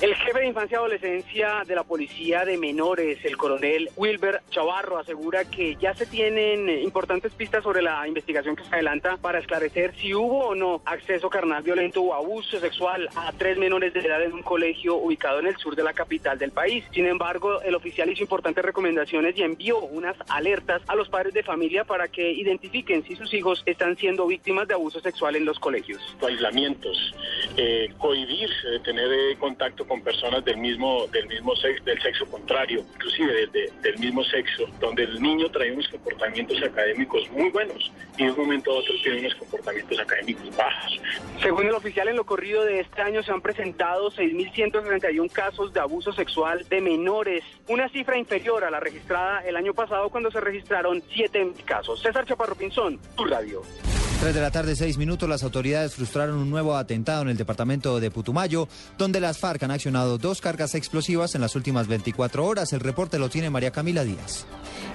El jefe de infancia y adolescencia de la policía de menores, el coronel Wilber Chavarro, asegura que ya se tienen eh, importantes pistas sobre la investigación que se adelanta para esclarecer si hubo o no acceso carnal violento o abuso sexual a tres menores de edad en un colegio ubicado en el sur de la capital del país. Sin embargo, el oficial hizo importantes recomendaciones y envió unas alertas a los padres de familia para que identifiquen si sus hijos están siendo víctimas de abuso sexual en los colegios. aislamientos, eh, de tener eh, contacto con personas del mismo del mismo sexo, del sexo contrario, inclusive de- de- del mismo sexo, donde el niño trae unos comportamientos académicos muy buenos y de un momento a otro tiene unos comportamientos académicos bajos. Según el oficial, en lo corrido de este año se han presentado 6.131 casos de abuso sexual de menores, una cifra inferior a la registrada el año pasado cuando se registraron 7 casos. César Chaparro Pinzón, tu radio. 3 de la tarde, 6 minutos, las autoridades frustraron un nuevo atentado en el departamento de Putumayo, donde las FARC han accionado dos cargas explosivas en las últimas 24 horas. El reporte lo tiene María Camila Díaz.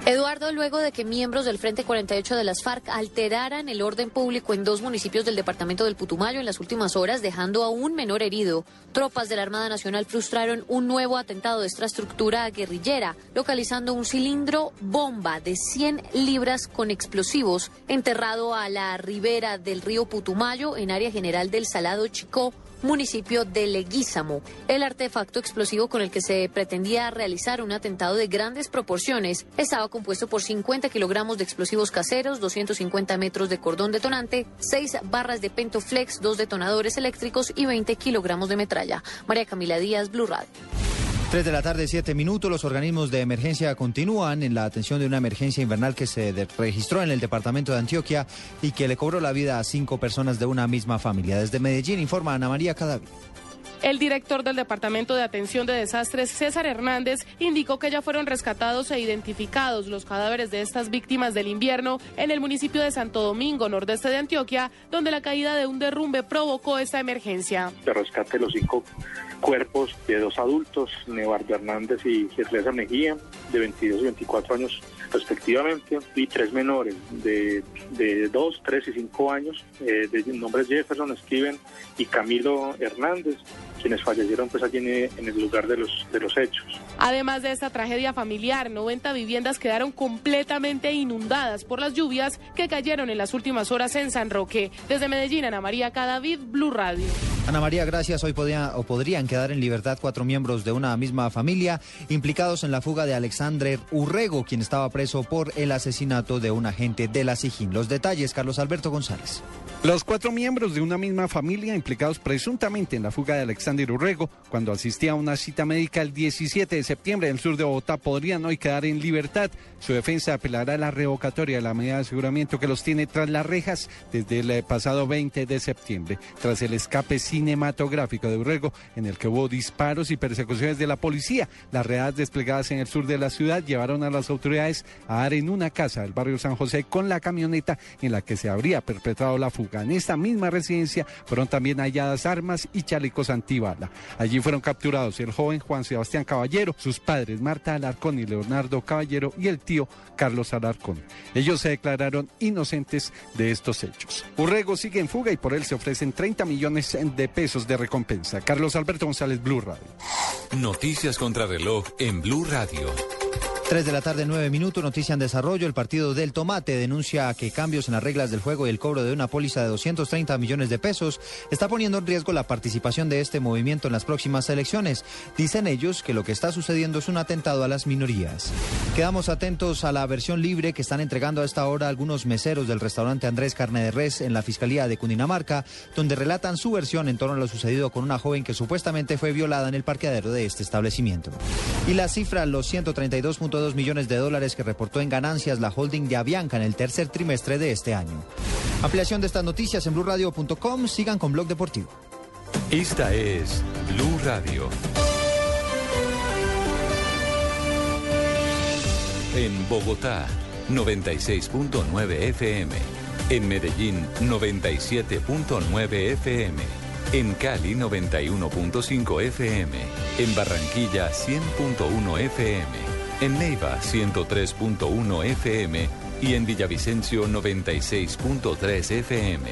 Eduardo, luego de que miembros del Frente 48 de las FARC alteraran el orden público en dos municipios del departamento del Putumayo en las últimas horas, dejando a un menor herido, tropas de la Armada Nacional frustraron un nuevo atentado de esta estructura guerrillera, localizando un cilindro bomba de 100 libras con explosivos enterrado a la ribera del río Putumayo en área general del Salado Chicó municipio de Leguízamo. El artefacto explosivo con el que se pretendía realizar un atentado de grandes proporciones estaba compuesto por 50 kilogramos de explosivos caseros, 250 metros de cordón detonante, 6 barras de pentoflex, dos detonadores eléctricos y 20 kilogramos de metralla. María Camila Díaz, Blue Radio. 3 de la tarde, 7 minutos. Los organismos de emergencia continúan en la atención de una emergencia invernal que se registró en el departamento de Antioquia y que le cobró la vida a cinco personas de una misma familia. Desde Medellín informa Ana María Cadavid. El director del Departamento de Atención de Desastres, César Hernández, indicó que ya fueron rescatados e identificados los cadáveres de estas víctimas del invierno en el municipio de Santo Domingo, nordeste de Antioquia, donde la caída de un derrumbe provocó esta emergencia. De rescate los cinco cuerpos de dos adultos, Nevardo Hernández y Gerlesa Mejía, de 22 y 24 años respectivamente, y tres menores de, de 2, 3 y 5 años, eh, de nombres Jefferson, Steven y Camilo Hernández, quienes fallecieron pues allí en, en el lugar de los, de los hechos. Además de esta tragedia familiar, 90 viviendas quedaron completamente inundadas por las lluvias que cayeron en las últimas horas en San Roque. Desde Medellín, Ana María Cadavid, Blue Radio. Ana María, gracias. Hoy podía, o podrían quedar en libertad cuatro miembros de una misma familia implicados en la fuga de Alexander Urrego, quien estaba preso por el asesinato de un agente de la SIJIN. Los detalles, Carlos Alberto González. Los cuatro miembros de una misma familia implicados presuntamente en la fuga de Alexander Urrego cuando asistía a una cita médica el 17 de septiembre en el sur de Bogotá podrían hoy quedar en libertad. Su defensa apelará a la revocatoria de la medida de aseguramiento que los tiene tras las rejas desde el eh, pasado 20 de septiembre, tras el escape cinematográfico de Urrego en el que hubo disparos y persecuciones de la policía. Las redadas desplegadas en el sur de la ciudad llevaron a las autoridades a dar en una casa del barrio San José con la camioneta en la que se habría perpetrado la fuga. En esta misma residencia fueron también halladas armas y chalecos Allí fueron capturados el joven Juan Sebastián Caballero, sus padres Marta Alarcón y Leonardo Caballero y el tío Carlos Alarcón. Ellos se declararon inocentes de estos hechos. Urrego sigue en fuga y por él se ofrecen 30 millones de pesos de recompensa. Carlos Alberto González, Blue Radio. Noticias contra reloj en Blue Radio. 3 de la tarde, 9 minutos, noticia en desarrollo. El partido del Tomate denuncia que cambios en las reglas del juego y el cobro de una póliza de 230 millones de pesos está poniendo en riesgo la participación de este movimiento en las próximas elecciones. Dicen ellos que lo que está sucediendo es un atentado a las minorías. Quedamos atentos a la versión libre que están entregando a esta hora algunos meseros del restaurante Andrés Carne de Res en la Fiscalía de Cundinamarca, donde relatan su versión en torno a lo sucedido con una joven que supuestamente fue violada en el parqueadero de este establecimiento. Y la cifra, los 132.2 millones de dólares que reportó en ganancias la holding de Avianca en el tercer trimestre de este año. Ampliación de estas noticias en blurradio.com. Sigan con Blog Deportivo. Esta es Blue Radio. En Bogotá, 96.9 FM. En Medellín, 97.9 FM. En Cali, 91.5 FM. En Barranquilla, 100.1 FM. En Neiva 103.1 FM y en Villavicencio 96.3 FM.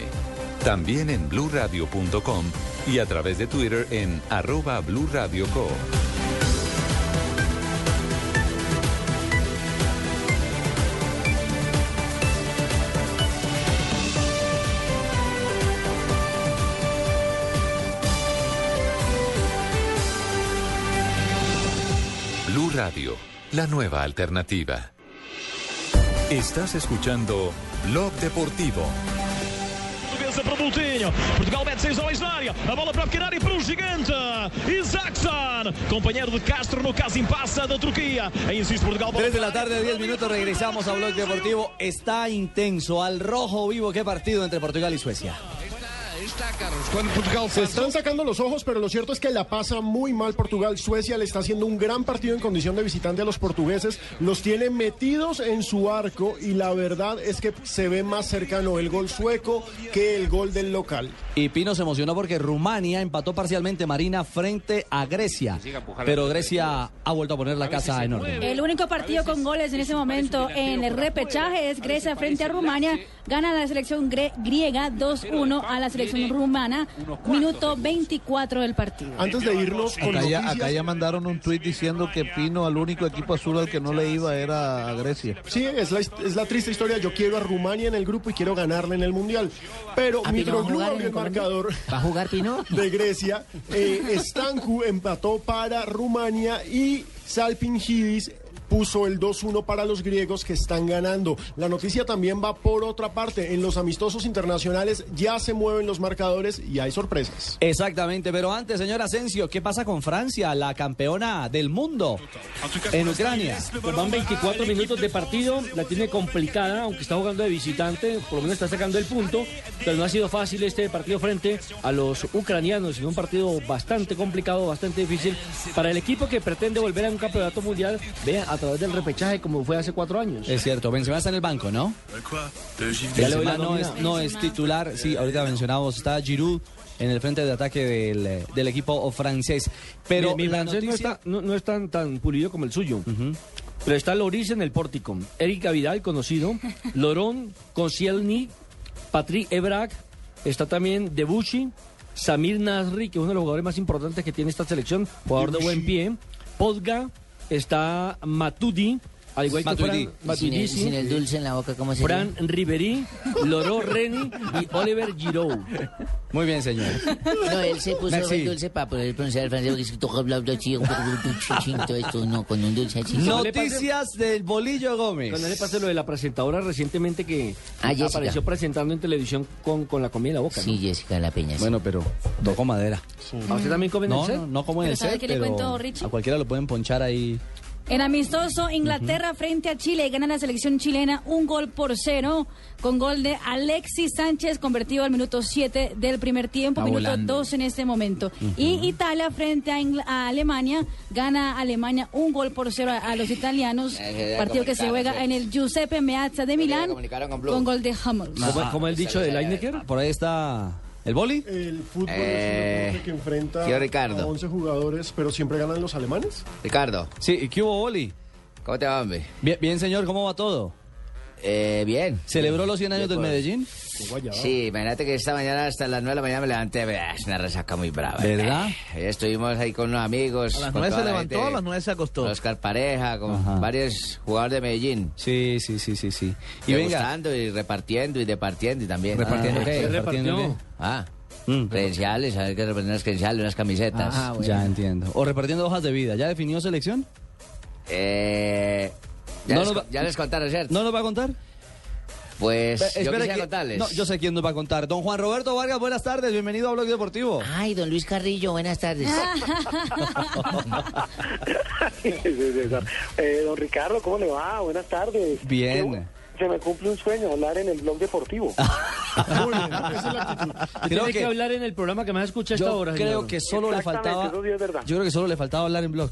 También en bluradio.com y a través de Twitter en arroba blurradioco. La nueva alternativa. Estás escuchando Blog Deportivo. Portuguesa para. Portugal mete 6 homens na área. A bola para pequena área para o gigante. Isaacson, companheiro de Castro no caso passa da Turquía. E insiste Portugal. 3 de la tarde, 10 minutos, regresamos a Blog Deportivo. Está intenso, al rojo vivo, qué partido entre Portugal y Suecia. Está, Carlos. Cuando Portugal Se están sacando los ojos, pero lo cierto es que la pasa muy mal Portugal. Suecia le está haciendo un gran partido en condición de visitante a los portugueses. Los tiene metidos en su arco y la verdad es que se ve más cercano el gol sueco que el gol del local. Y Pino se emocionó porque Rumania empató parcialmente Marina frente a Grecia. Pero Grecia ha vuelto a poner la casa en orden. El único partido con goles en ese momento en el repechaje es Grecia frente a Rumania. Gana la selección griega 2-1 a la selección rumana. Minuto 24 del partido. Antes de irnos con Acá ya, noticias- acá ya mandaron un tuit diciendo que Pino al único equipo azul al que no le iba era a Grecia. Sí, es la, es la triste historia. Yo quiero a Rumania en el grupo y quiero ganarle en el Mundial. Pero ¿A Pino va a Mitroglou abrió el marcador ¿Va a jugar Pino? de Grecia. Eh, Stancu empató para Rumania y Salpingidis puso el 2-1 para los griegos que están ganando. La noticia también va por otra parte. En los amistosos internacionales ya se mueven los marcadores y hay sorpresas. Exactamente, pero antes, señor Asensio, ¿qué pasa con Francia, la campeona del mundo en Ucrania? Pues van 24 minutos de partido, la tiene complicada, aunque está jugando de visitante, por lo menos está sacando el punto, pero no ha sido fácil este partido frente a los ucranianos, sino un partido bastante complicado, bastante difícil para el equipo que pretende volver a un campeonato mundial, vea, a través del repechaje como fue hace cuatro años. Es cierto, Benzema está en el banco, ¿no? Benzema no es, no es titular, sí, ahorita mencionamos, está Giroud en el frente de ataque del, del equipo francés. Pero mi, mi francés no está, no, no es tan, tan pulido como el suyo. Pero está Loris en el pórtico, Erika Vidal, conocido, Lorón, Koscielny, Patrick Ebrak, está también Debuchy, Samir Nasri, que es uno de los jugadores más importantes que tiene esta selección, jugador de buen pie, Podga, está Matudi, al igual que Matuidi. Fran, Sin Matuidi, el, sí. sin el dulce en la boca, ¿cómo se Fran Riveri, Loro Reni y Oliver Giroud. Muy bien, señor. No, él se puso Merci. el dulce para poder pronunciar el francés porque es que toca así, un poco todo esto, no, con un dulce así. Noticias del Bolillo Gómez. Cuando le pase lo de la presentadora recientemente que Ah, Jessica. apareció presentando en televisión con, con la comida en la boca. Sí, Jessica de la Peña. sí. Bueno, pero toco madera. ¿A usted también come en No, el set? no, no como en Pero el ¿sabe set, qué le pero cuento, Richie? a cualquiera lo pueden ponchar ahí. En amistoso, Inglaterra frente a Chile gana la selección chilena un gol por cero con gol de Alexis Sánchez convertido al minuto 7 del primer tiempo, Está minuto volando. 2 en este momento. Y Italia frente a, Ingl- a Alemania gana Alemania un gol por cero a, a los italianos, Eh, partido que se juega en el Giuseppe Meazza de Milán con gol de Hummels. ¿Cómo, cómo el dicho de Lineker? Por ahí está el boli. El fútbol Eh, es un deporte que enfrenta tío Ricardo. a 11 jugadores, pero siempre ganan los alemanes. Ricardo, Sí, ¿y qué hubo boli? ¿cómo te va, hombre? Bien, bien, señor, ¿cómo va todo? Eh, bien. ¿Celebró los 100 años del Medellín? Sí, imagínate que esta mañana hasta las 9 de la mañana me levanté, vea, es una resaca muy brava. ¿Verdad? Eh, Estuvimos ahí con unos amigos. A las con nueve se toda la levantó, gente, a las nueve se acostó. Oscar Pareja, con Ajá. varios jugadores de Medellín. Sí, sí, sí, sí, sí. Y venga, gustando y repartiendo y departiendo y también. ¿repartiendo Ah, qué? ¿Qué ¿Repartiendo qué? Ah, Mm. credenciales, a ver qué repartir unas credenciales, unas camisetas. Ah, bueno. Ya entiendo. O repartiendo hojas de vida. ¿Ya definió selección? Eh, ya, No les, va- ya les contaron, ¿cierto? ¿No nos va a contar? Pues yo quisiera que- contarles. No, yo sé quién nos va a contar. Don Juan Roberto Vargas, buenas tardes. Bienvenido a Blog Deportivo. Ay, don Luis Carrillo, buenas tardes. Eh, don Ricardo, ¿cómo le va? Buenas tardes. Bien. Se me cumple un sueño hablar en el blog deportivo. Creo tiene que, que- hablar en el programa que más escucha a esta Yo hora, creo señor. que solo le faltaba. eso sí es verdad. Yo creo que solo le faltaba hablar en blog.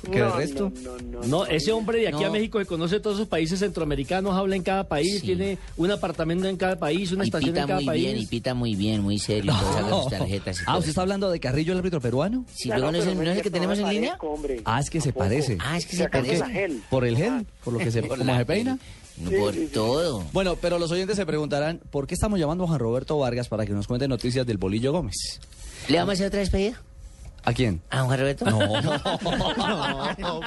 Porque No, de resto. no, no, no, No, ese hombre de aquí a. México que conoce todos esos países centroamericanos, habla en cada país, Sí. tiene un apartamento en cada país, una Y estación pita en cada muy país. bien, y pita muy bien, muy serio. sus tarjetas Ah, ¿usted está hablando de Carrillo, el árbitro peruano? Sí, luego no es el, no es el que tenemos en línea. Ah, es que se parece. Ah, es que Se parece. la gel. ¿Por el gel? ¿Por lo que se, Por la se peina? Por todo. Bueno, pero los oyentes se preguntarán, ¿por qué estamos llamando a Juan Roberto Vargas para que nos cuente noticias del Bolillo Gómez? ¿Le vamos a hacer otra despedida? ¿A quién? ¿A Juan Roberto? No.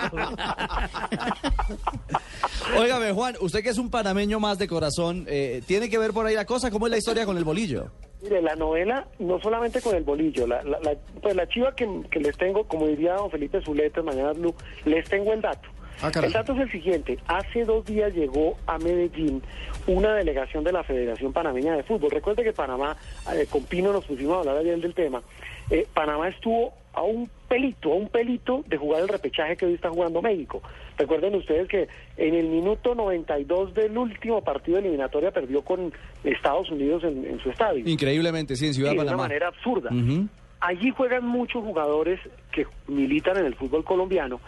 Óigame, Juan, usted que es un panameño más de corazón, eh, ¿tiene que ver por ahí la cosa? ¿Cómo es la historia con el bolillo? Mire, la novela, no solamente con el bolillo, la, la, la- pues la chiva que, que les tengo, como diría don Felipe Zuleta, mañana Blue, les tengo el dato. Ah, el dato es el siguiente, hace dos días llegó a Medellín una delegación de la Federación Panameña de Fútbol. Recuerde que Panamá, eh, con Pino nos pusimos a hablar ayer del tema, Eh, Panamá estuvo a un pelito, a un pelito de jugar el repechaje que hoy está jugando México. Recuerden ustedes que en el minuto 92 del último partido de eliminatoria perdió con Estados Unidos en, en su estadio. Increíblemente, sí, en Ciudad Sí, de Panamá. una manera absurda. Allí juegan muchos jugadores que militan en el fútbol colombiano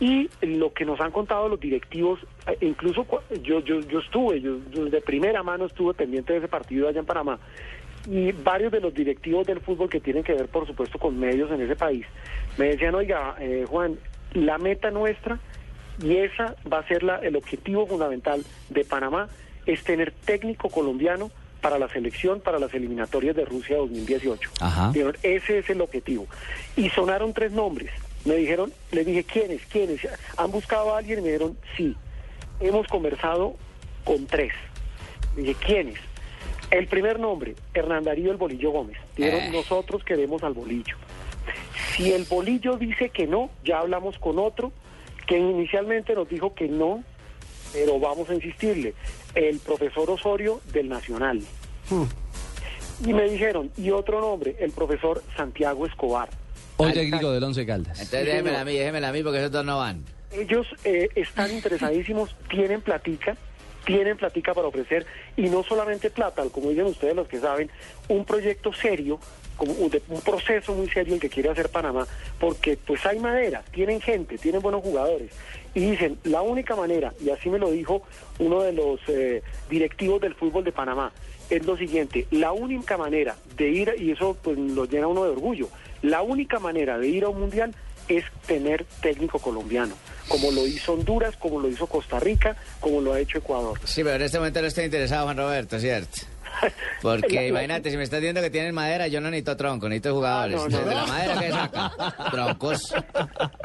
y lo que nos han contado los directivos, eh, incluso yo yo yo estuve, yo, yo de primera mano estuve pendiente de ese partido allá en Panamá y varios de los directivos del fútbol que tienen que ver, por supuesto, con medios en ese país, me decían, oiga, eh, Juan, la meta nuestra y esa va a ser la, el objetivo fundamental de Panamá es tener técnico colombiano para la selección, para las eliminatorias de Rusia 2018. Ajá. Dijeron, ese es el objetivo. Y sonaron tres nombres. Me dijeron, le dije, ¿quiénes? ¿Quiénes? ¿Han buscado a alguien? Y me dijeron, sí. Hemos conversado con tres. Le dije, ¿quiénes? El primer nombre, Hernán Darío El Bolillo Gómez. Dijeron, Eh. nosotros queremos al Bolillo. Si el Bolillo dice que no, ya hablamos con otro que inicialmente nos dijo que no, pero vamos a insistirle, el profesor Osorio del Nacional. Y me dijeron, y otro nombre, el profesor Santiago Escobar. Hoy técnico del Once Caldas. Entonces déjemela a mí, déjemela a mí porque esos dos no van. Ellos eh, están interesadísimos, tienen platica, tienen platica para ofrecer, y no solamente plata, como dicen ustedes los que saben, un proyecto serio, como un, proceso muy serio el que quiere hacer Panamá, porque pues hay madera, tienen gente, tienen buenos jugadores, y dicen, la única manera, y así me lo dijo uno de los eh, directivos del fútbol de Panamá, es lo siguiente, la única manera de ir, y eso pues lo llena uno de orgullo, la única manera de ir a un mundial es tener técnico colombiano, como lo hizo Honduras, como lo hizo Costa Rica, como lo ha hecho Ecuador. Sí, pero en este momento no estoy interesado, Juan Roberto, ¿cierto? Porque La- la- imagínate, si me estás diciendo que tienen madera, yo no necesito tronco, necesito jugadores. Ah, no, no. De la madera que saca, troncos.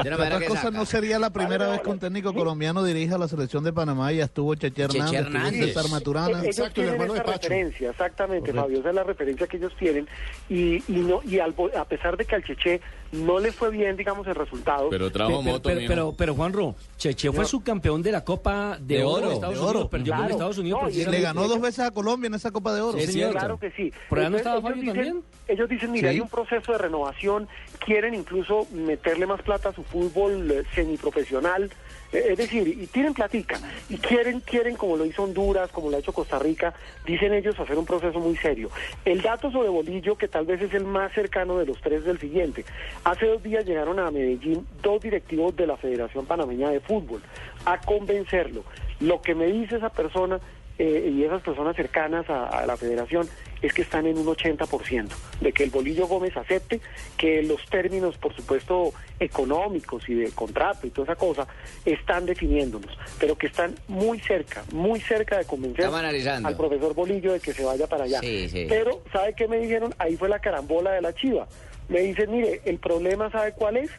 De la madera Otra que cosa, saca. no sería la primera vez que un técnico colombiano dirige a la selección de Panamá. Ya estuvo Cheche Hernández, Cheche Hernández. César Maturana. Esa referencia, exactamente, Fabio, esa es la referencia que ellos tienen y, y no y al a pesar de que al Cheche no le fue bien, digamos, el resultado. Pero Pe- pero, pero, pero, pero, Juanro, Cheche fue subcampeón de la Copa de, De Oro de Estados de Unidos, oro. perdió con Claro. Estados Unidos. No, y Y le ganó dos veces a Colombia en esa Copa de Oro. Sí, señor. Claro que sí. ¿Por allá no Entonces, estaba ellos dicen- también? Ellos dicen, mira, Sí. hay un proceso de renovación, quieren incluso meterle más plata a su fútbol eh, semiprofesional, es decir, y tienen platica, y quieren, quieren, como lo hizo Honduras, como lo ha hecho Costa Rica, dicen ellos hacer un proceso muy serio. El dato sobre Bolillo, que tal vez es el más cercano de los tres, es el siguiente. Hace dos días llegaron a Medellín dos directivos de la Federación Panameña de Fútbol a convencerlo. Lo que me dice esa persona eh, y esas personas cercanas a, a la federación es que están en un 80% de que el Bolillo Gómez acepte que los términos, por supuesto, económicos y de contrato y toda esa cosa están definiéndolos, pero que están muy cerca, muy cerca de convencer al profesor Bolillo de que se vaya para allá. Sí, sí. Pero, ¿sabe qué me dijeron? Ahí fue la carambola de la chiva. Me dicen, mire, el problema, ¿sabe cuál es?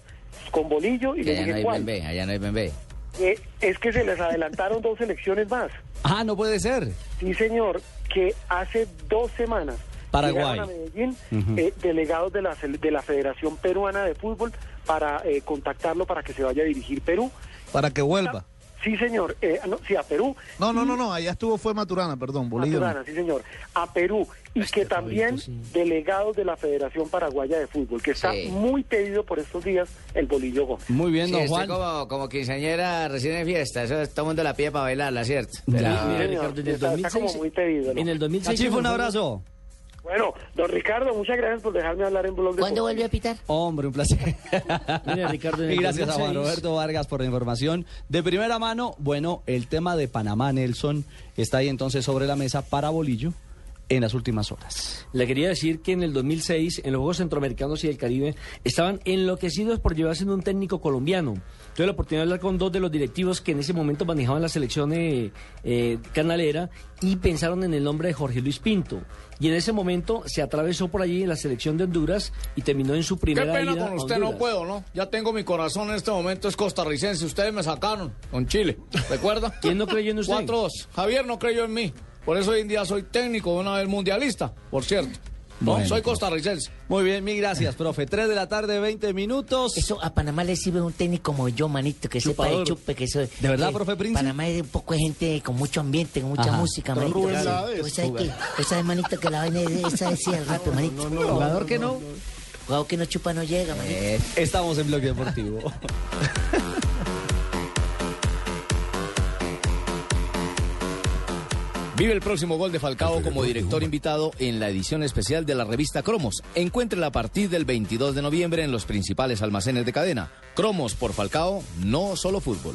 Con Bolillo y le no dije, hay ¿cuál? bembé, allá no hay bembé. Eh, es que se les adelantaron dos elecciones más. Ah, no puede ser. Sí, señor, que hace dos semanas Paraguay. llegaron a Medellín eh, delegados de la, de la Federación Peruana de Fútbol para eh, contactarlo para que se vaya a dirigir Perú. Para que vuelva. Sí, señor, eh, no, sí, a Perú. No, no, no, no, allá estuvo fue Maturana, perdón, no. Maturana, sí, señor, a Perú. Y que también delegados de la Federación Paraguaya de Fútbol, que está Sí. muy pedido por estos días el Bolillo Gómez. Muy bien, Sí, don Juan. como, como quinceañera recién en fiesta, eso todo el mundo la pide para bailarla, ¿cierto? Pero- en el está- está 2006, como muy pedido, ¿no? en el 2006 Cachifo, un abrazo. Bueno, don Ricardo, muchas gracias por dejarme hablar en Blog ¿Cuándo vuelve a pitar? Hombre, un placer. Ricardo, y gracias a Juan 2006. Roberto Vargas por la información. De primera mano, bueno, el tema de Panamá, Nelson, está ahí entonces sobre la mesa para Bolillo en las últimas horas. Le quería decir que en el 2006, en los Juegos Centroamericanos y del Caribe, estaban enloquecidos por llevarse un técnico colombiano. Tuve la oportunidad de hablar con dos de los directivos que en ese momento manejaban la selección eh, eh, canalera y pensaron en el nombre de Jorge Luis Pinto. Y en ese momento se atravesó por allí en la selección de Honduras y terminó en su Qué primera pena ida con usted, no puedo, ¿no? Ya tengo mi corazón en este momento, es costarricense. Ustedes me sacaron con Chile, ¿recuerda? ¿Quién no creyó en usted? 4-2. Javier no creyó en mí. Por eso hoy en día soy técnico de una vez mundialista, por cierto. No, Bueno. soy costarricense. Muy bien, mil gracias, profe. 3 de la tarde, 20 minutos. Eso a Panamá le sirve un técnico como yo, manito, que sepa de chupe, que soy. ¿De verdad, profe Prince? Panamá es un poco de gente con mucho ambiente, con mucha Ajá. música, manito. Rubén que- Blades. ¿Tú sabes qué? ¿Tú sabes, manito, que la vaina es esa decía el rato, manito? Jugador que no. Jugador que no chupa no llega, manito. Estamos en Bloque Deportivo. Vive el próximo gol de Falcao como director invitado en la edición especial de la revista Cromos. Encuéntrela a partir del 22 de noviembre en los principales almacenes de cadena. Cromos por Falcao, no solo fútbol.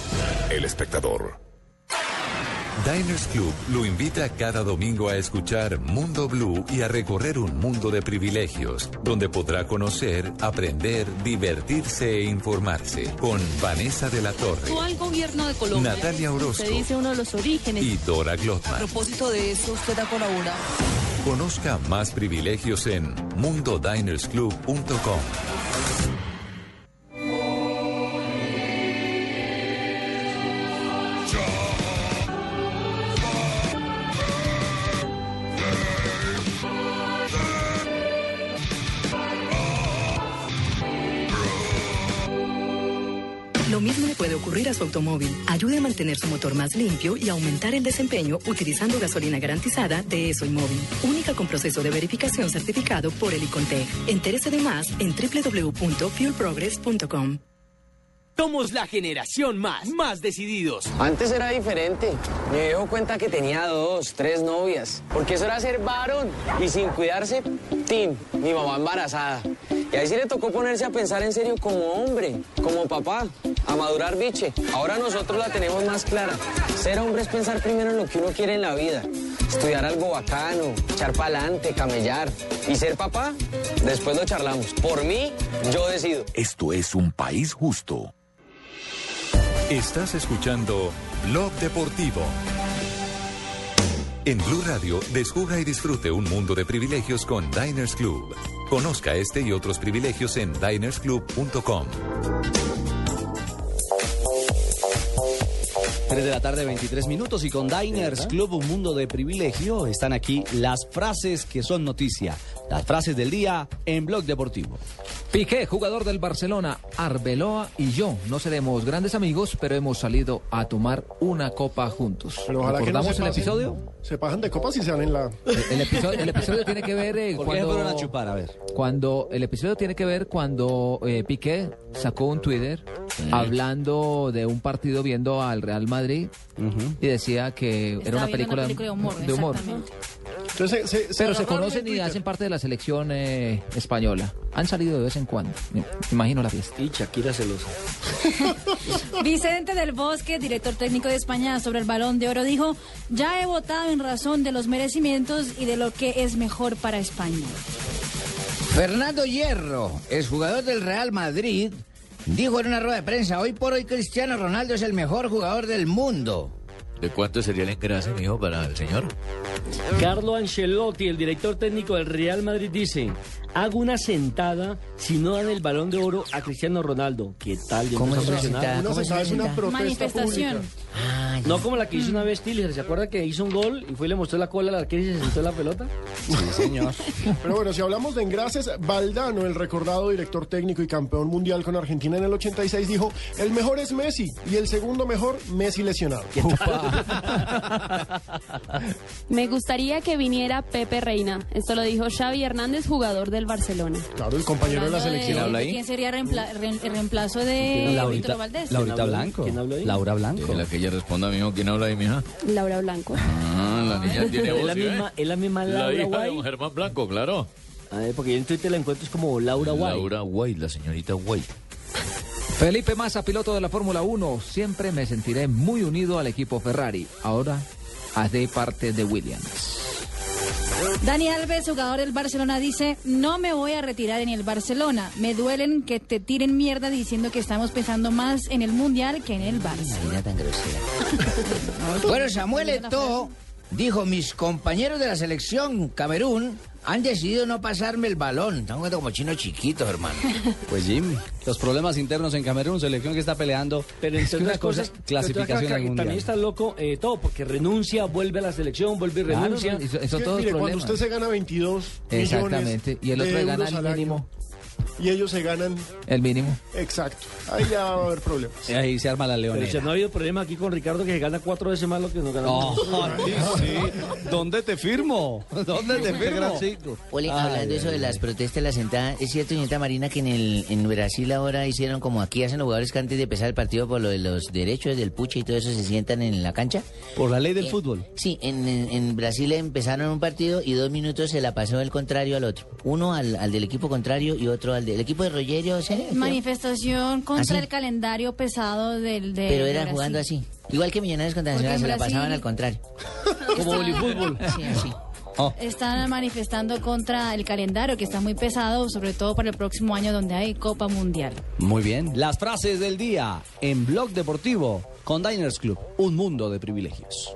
El espectador. Diners Club lo invita cada domingo a escuchar Mundo Blue y a recorrer un mundo de privilegios, donde podrá conocer, aprender, divertirse e informarse con Vanessa de la Torre gobierno de Colombia. Natalia Orozco. Se dice uno de los orígenes. y Dora A Glotman. propósito de eso, usted ha colaborado. Conozca más privilegios en mundodinersclub.com. Lo mismo le puede ocurrir a su automóvil. Ayude a mantener su motor más limpio y aumentar el desempeño utilizando gasolina garantizada de ESO Móvil. Única con proceso de verificación certificado por el ICONTEC. Entérese de más en www.fuelprogress.com. Somos la generación más, más decididos. Antes era diferente. Me dio cuenta que tenía dos, tres novias. Porque eso era ser varón. Y sin cuidarse, tin, mi mamá embarazada. Y ahí sí le tocó ponerse a pensar en serio como hombre, como papá, a madurar biche. Ahora nosotros la tenemos más clara. Ser hombre es pensar primero en lo que uno quiere en la vida. Estudiar algo bacano, echar pa'lante, camellar. Y ser papá, después lo charlamos. Por mí, yo decido. Esto es un país justo. Estás escuchando Blog Deportivo. En Blue Radio, descubra y disfrute un mundo de privilegios con Diners Club. Conozca este y otros privilegios en dinersclub.com. 3 de la tarde, 23 minutos y con Diners Club, un mundo de privilegio, están aquí las frases que son noticia, las frases del día en Blog Deportivo. Piqué, jugador del Barcelona, Arbeloa y yo no seremos grandes amigos, pero hemos salido a tomar una copa juntos. Pero ojalá que no ¿Recordamos se el pasen- episodio? Se pasan de copas y se dan en la... El episodio, el episodio tiene que ver eh, ¿Por qué cuando, fueron a chupar? A ver. cuando el episodio tiene que ver cuando eh, Piqué sacó un Twitter hablando de un partido viendo al Real Madrid y decía que era una película, una película de humor, de humor. Entonces, se, se Pero se conocen y hacen parte de la selección eh, española. Han salido de vez en cuando. Me imagino la fiesta. Y Shakira celosa. Vicente del Bosque, director técnico de España sobre el balón de oro, dijo, ya he votado en razón de los merecimientos y de lo que es mejor para España. Fernando Hierro, es jugador del Real Madrid, dijo en una rueda de prensa, hoy por hoy Cristiano Ronaldo es el mejor jugador del mundo. ¿De cuánto sería el engrase, mijo, para el señor? Carlo Ancelotti, el director técnico del Real Madrid, dice: Hago una sentada si no dan el balón de oro a Cristiano Ronaldo. ¿Qué tal? ¿Cómo a es una sentada? ¿Cómo es una es una sentada? protesta Manifestación. pública. No como la que hizo una vez Tiller. ¿Se acuerda que hizo un gol y fue y le mostró la cola al arquero y se sentó en la pelota? Sí, señor. Pero bueno, si hablamos de engrases, Valdano, el recordado director técnico y campeón mundial con Argentina en el 86, dijo, el mejor es Messi y el segundo mejor, Messi lesionado. Me gustaría que viniera Pepe Reina. Esto lo dijo Xavi Hernández, jugador del Barcelona. Claro, el compañero de la selección. habla ahí? ¿Quién sería reempla- re- el reemplazo de Laurita, Víctor Valdés? Laurita? Blanco. ¿Quién habló ahí? Laura Blanco. La que ella responda, mijo. ¿Quién habla ahí, mija? Laura Blanco. Ah, la niña tiene Es voz, la ¿sí, ve? misma, es la misma La Laura hija de don Germán Blanco, claro. A ver, porque yo en Twitter la encuentro es como Laura Guay. Laura White, la señorita White. Felipe Massa, piloto de la Fórmula 1. Siempre me sentiré muy unido al equipo Ferrari. Ahora haré parte de Williams. Dani Alves, jugador del Barcelona, dice, no me voy a retirar en el Barcelona. Me duelen que te tiren mierda diciendo que estamos pensando más en el Mundial que en el Barça. Mira tan grosera. bueno, Samuel Eto'o dijo, mis compañeros de la selección Camerún han decidido no pasarme el balón. Están jugando como chinos chiquitos, hermano. Pues Jim, los problemas internos en Camerún, selección que está peleando. Pero entre otras cosa cosas, clasificación al mundial. También está loco eh, todo, porque renuncia, vuelve a la selección, vuelve y Claro, renuncia. eso- eso Es que, todos mire, cuando problemas. usted se gana 22 Exactamente. millones Y el otro de gana el año, mínimo. Y ellos se ganan, El mínimo. exacto, ahí ya va a haber problemas. Y Ahí se arma la Pero leonera. si no ha habido problema aquí con Ricardo que se gana cuatro veces más lo que nos ganamos. Oh, sí, sí. ¿Dónde te firmo? ¿Dónde te firmo? Ole, Ay, hablando eso ay, de las protestas, la sentada, ¿es cierto, señorita Marina, que en, el, en Brasil ahora hicieron como aquí hacen los jugadores que antes de empezar el partido por lo de los derechos del puche y todo eso se sientan en la cancha? Por la ley del Eh, fútbol. Sí, en, en- en Brasil empezaron un partido y dos minutos se la pasó el contrario al otro. Uno al, al del equipo contrario y otro al del equipo de Rogerio. ¿sí? Manifestación contra ¿Ah, el calendario pesado del de Pero de era Brasil. jugando así. Igual que Millonarios contra Nacional, se la pasaban al contrario. Como voleibol. Sí, así. Están manifestando contra el calendario que está muy pesado, sobre todo para el próximo año donde hay Copa Mundial. Muy bien. Las frases del día en Blog Deportivo con Diners Club. Un mundo de privilegios.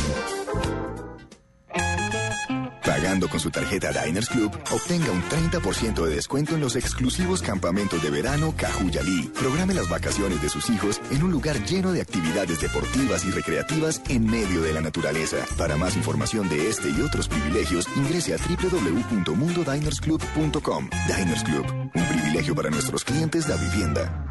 Con su tarjeta Diners Club, obtenga un 30% de descuento en los exclusivos campamentos de verano Cajuyalí. Programe las vacaciones de sus hijos en un lugar lleno de actividades deportivas y recreativas en medio de la naturaleza. Para más información de este y otros privilegios, ingrese a www.mundodinersclub.com. Diners Club, un privilegio para nuestros clientes da vivienda.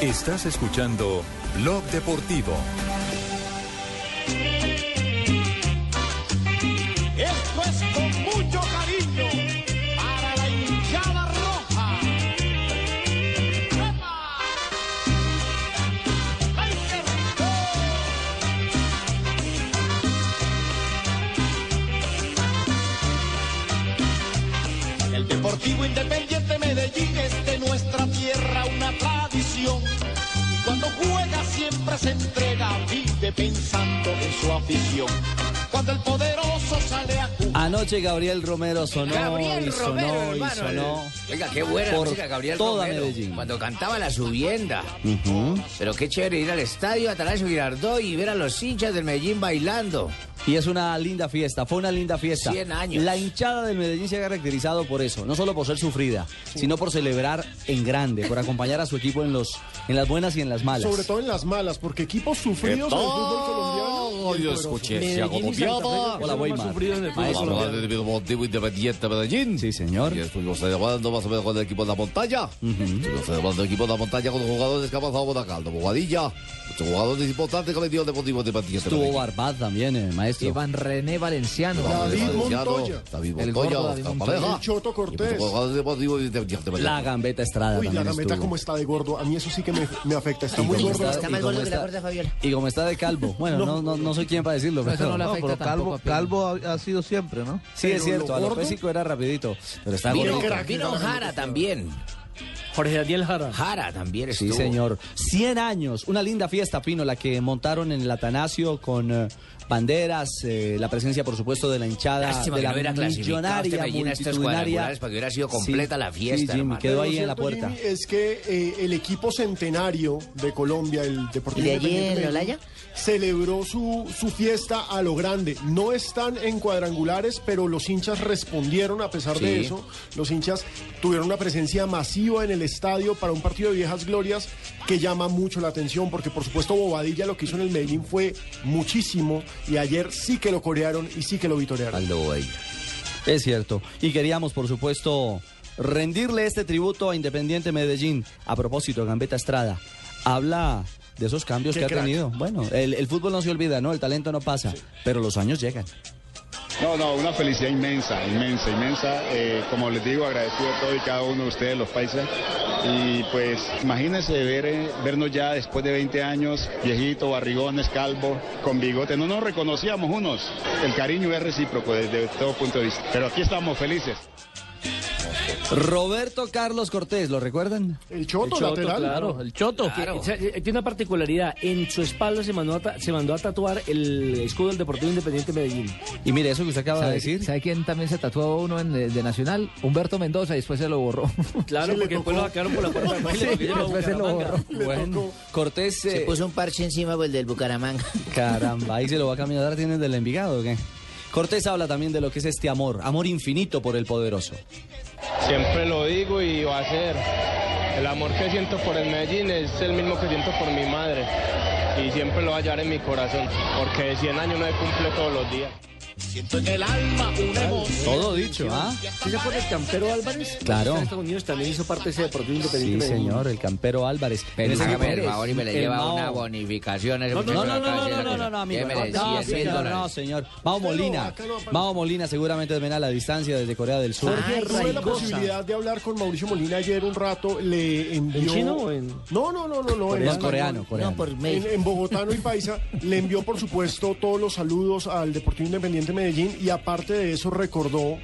Estás escuchando Blog Deportivo. Esto es con mucho cariño para la hinchada roja. ¡Ay, qué! El Deportivo Independiente Medellín es de nuestra siempre se entrega, vive pensando en su afición. Cuando el poderoso sale a. Anoche Gabriel Romero sonó Gabriel y sonó Romero, y hermano. sonó. Oiga, qué buena por música, Gabriel toda Romero. Medellín. Cuando cantaba la subienda. Pero qué chévere ir al estadio Atanasio Girardot y ver a los hinchas del Medellín bailando. Y es una linda fiesta, fue una linda fiesta. 100 años. La hinchada del Medellín se ha caracterizado por eso, no solo por ser sufrida, sino por celebrar en grande, por acompañar a su equipo en los en las buenas y en las malas. Sobre todo en las malas, porque equipos sufridos en el fútbol colombiano. Yo escuché. Hola. Hablar del Deportivo Independiente Medellín. Sí, señor. Y estuvimos hablando más o menos con el equipo de la montaña. Estuvimos hablando del equipo de la montaña con los jugadores que han pasado por acá. Bogadilla. Muchos jugadores importantes que ha metido el Deportivo Independiente Estuvo Medellín. Barbad también, eh, maestro. Iván René Valenciano. David Montoya. David El Montoya. gordo David Montoya. El Choto Y Cortés. jugadores Deportivo Independiente Medellín. La gambeta Estrada Uy, la estuvo. como está de gordo. A mí eso sí que me, me afecta. Está muy gordo. está- más gordo que la está- gorda Fabiola. Y como está de calvo. Bueno, no, no, no soy quien para decirlo, pero... no le No, afecta pero tampoco Calvo. Calvo ha, ha sido siempre, ¿no? Sí, es cierto, lo a lo gordo- físico era rapidito, pero está Vino, gordito. vino. Jara también. Jorge Daniel Jara. Jara también Sí, estuvo. señor. 100 años, una linda fiesta, Pino, la que montaron en el Atanasio con eh, banderas, eh, la presencia, por supuesto, de la hinchada, Lástima de que la no hubiera clasificado este millonaria, multitudinaria. cuadrangulares para que hubiera sido completa la fiesta, Sí, Jimmy, quedó ahí en la puerta. Jimmy, es que eh, el equipo centenario de Colombia, el Deportivo ¿Y de allí en Olaya? celebró su, su fiesta a lo grande. No están en cuadrangulares, pero los hinchas respondieron a pesar de eso. Los hinchas tuvieron una presencia masiva en el estadio para un partido de viejas glorias que llama mucho la atención, porque por supuesto Bobadilla lo que hizo en el Medellín fue muchísimo y ayer sí que lo corearon y sí que lo vitorearon. Aldo Bobadilla. Es cierto. Y queríamos, por supuesto, rendirle este tributo a Independiente Medellín. A propósito, Gambetta Estrada habla de esos cambios Qué que ha tenido. Bueno, el, el fútbol no se olvida, ¿no? El talento no pasa, pero los años llegan. No, no, una felicidad inmensa, inmensa, inmensa. Eh, como les digo, agradecido a todos y cada uno de ustedes, los paisas. Y pues imagínense ver, eh, vernos ya después de 20 años, viejito, barrigones, calvo, con bigote. No nos reconocíamos unos. El cariño es recíproco desde todo punto de vista. Pero aquí estamos felices. Roberto Carlos Cortés, ¿lo recuerdan? El Choto, El Choto, lateral. claro, el Choto. que, Claro. o sea, eh, tiene una particularidad. En su espalda se mandó, a ta- se mandó a tatuar el escudo del Deportivo Independiente Medellín. Y mire, eso que usted acaba de ¿Sabe, decir. sabe quién también se tatuó uno en, de Nacional? Humberto Mendoza y después se lo borró. Claro, Sí, porque después lo sacaron por la puerta lleva después se lo borró. Bueno, Cortés, Se eh, puso un parche encima pues, del Bucaramanga. caramba, ahí se lo va a caminar, tiene del Envigado, ¿o qué? Cortés habla también de lo que es este amor, amor infinito por el poderoso. Siempre lo digo y va a ser. El amor que siento por el Medellín es el mismo que siento por mi madre. Y siempre lo va a llevar en mi corazón. Porque de 100 años no se cumple todos los días. Siento en el alma una emoción. Todo dicho, ¿ah? ¿Sí se acuerda el campero Álvarez? Claro. En Estados Unidos también hizo parte de ese Deportivo Sí, Independiente Medellín. señor, el campero Álvarez. Pero hágame el favor y me le lleva Mao- una bonificación. a ese No, no, no, no, no, no, no, de no, no, amigo. Démele No, 100 mil señor, dólares. no, señor. Mao Molina. Mao Molina seguramente ven a la distancia desde Corea del Sur. Jorge, tuve la posibilidad de hablar con Mauricio Molina ayer un rato, le envió... ¿En chino o en...? No, no, no, no, no. español. coreano, coreano. No, por mail. En, en bogotano y paisa le envió, por supuesto, todos los saludos al Deportivo Independiente Medellín y aparte de eso recordó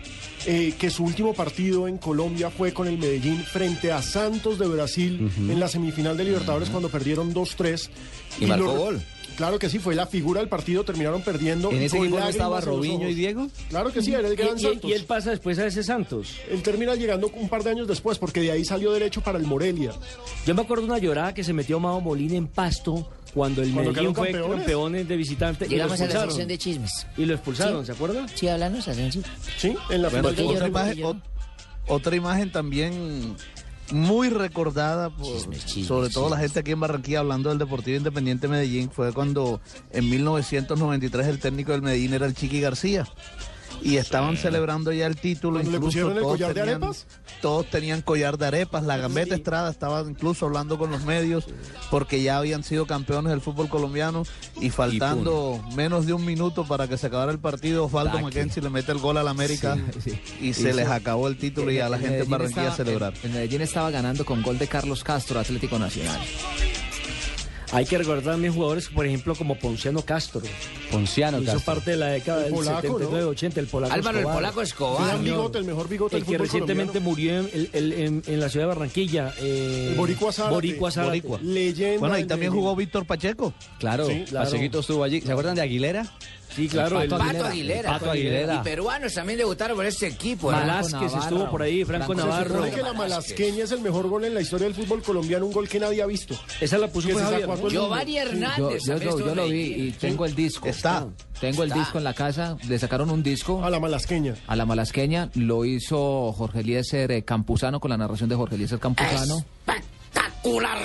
eh, que su último partido en Colombia fue con el Medellín frente a Santos de Brasil en la semifinal de Libertadores cuando perdieron 2-3. Y marcó lo- gol. Claro que sí, fue la figura del partido, terminaron perdiendo. ¿En ese equipo no estaba Robinho y Diego? Claro que sí, era el Y- gran y- Santos. y él pasa después a ese Santos. Él termina llegando un par de años después, porque de ahí salió derecho para el Morelia. Yo me acuerdo una llorada que se metió Mao Molina en pasto cuando el Cuando Medellín fue campeones. campeones de visitante. y lo Llegamos a la expulsaron. sección de chismes. Y lo expulsaron, Sí. ¿se acuerda? Sí, háblanos, Asensio. Sí, en la Bueno, otra, imagen, ot- otra imagen también muy recordada, por- sobre todo la gente aquí en Barranquilla hablando del Deportivo Independiente Medellín, fue cuando en 1993 el técnico del Medellín era el Chiqui García. Y estaban celebrando ya el título. ¿Cuando le incluso pusieron el todos collar de tenían- arepas? Todos tenían collar de arepas. La Gambeta Estrada estaba incluso hablando con los medios porque ya habían sido campeones del fútbol colombiano y faltando menos de un minuto para que se acabara el partido, Osvaldo. Mackenzie le mete el gol al América Sí, sí. y se les acabó el título y a la gente en Barranquilla estaba- celebrar. El, el Medellín estaba ganando con gol de Carlos Castro, Atlético Nacional. Hay que recordar también jugadores, por ejemplo, como Ponciano Castro. Ponciano Hizo Castro. parte de la década El del polaco, 79-80, el polaco Álvaro, el polaco Escobar. Señor. bigote, el mejor bigote El del que recientemente colombiano. murió en, el- el- en- en la ciudad de Barranquilla. eh, El Boricua Zárate. Boricua Zárate. Boricua. Leyenda. Bueno, ahí también jugó Víctor Pacheco. Claro, Sí, claro. Pachequito estuvo allí. ¿Se acuerdan de Aguilera? Sí, claro. El el- Pato Pato Aguilera. Pato Aguilera. Y peruanos también debutaron por este equipo. ¿no? Malásquez Navarro. estuvo por ahí, Franco, Franco Se Navarro. supone que la malasqueña es el mejor gol en la historia del fútbol colombiano, un gol que nadie ha visto. Esa la puso se el. Giovanni Yo, Hernández. yo, yo- yo lo vi y tengo el disco. Está. Tengo el Está. disco en la casa. Le sacaron un disco A la malasqueña. a la malasqueña. Lo hizo Jorge Eliezer eh, Campuzano con la narración de Jorge Eliezer Campuzano. Espectacular.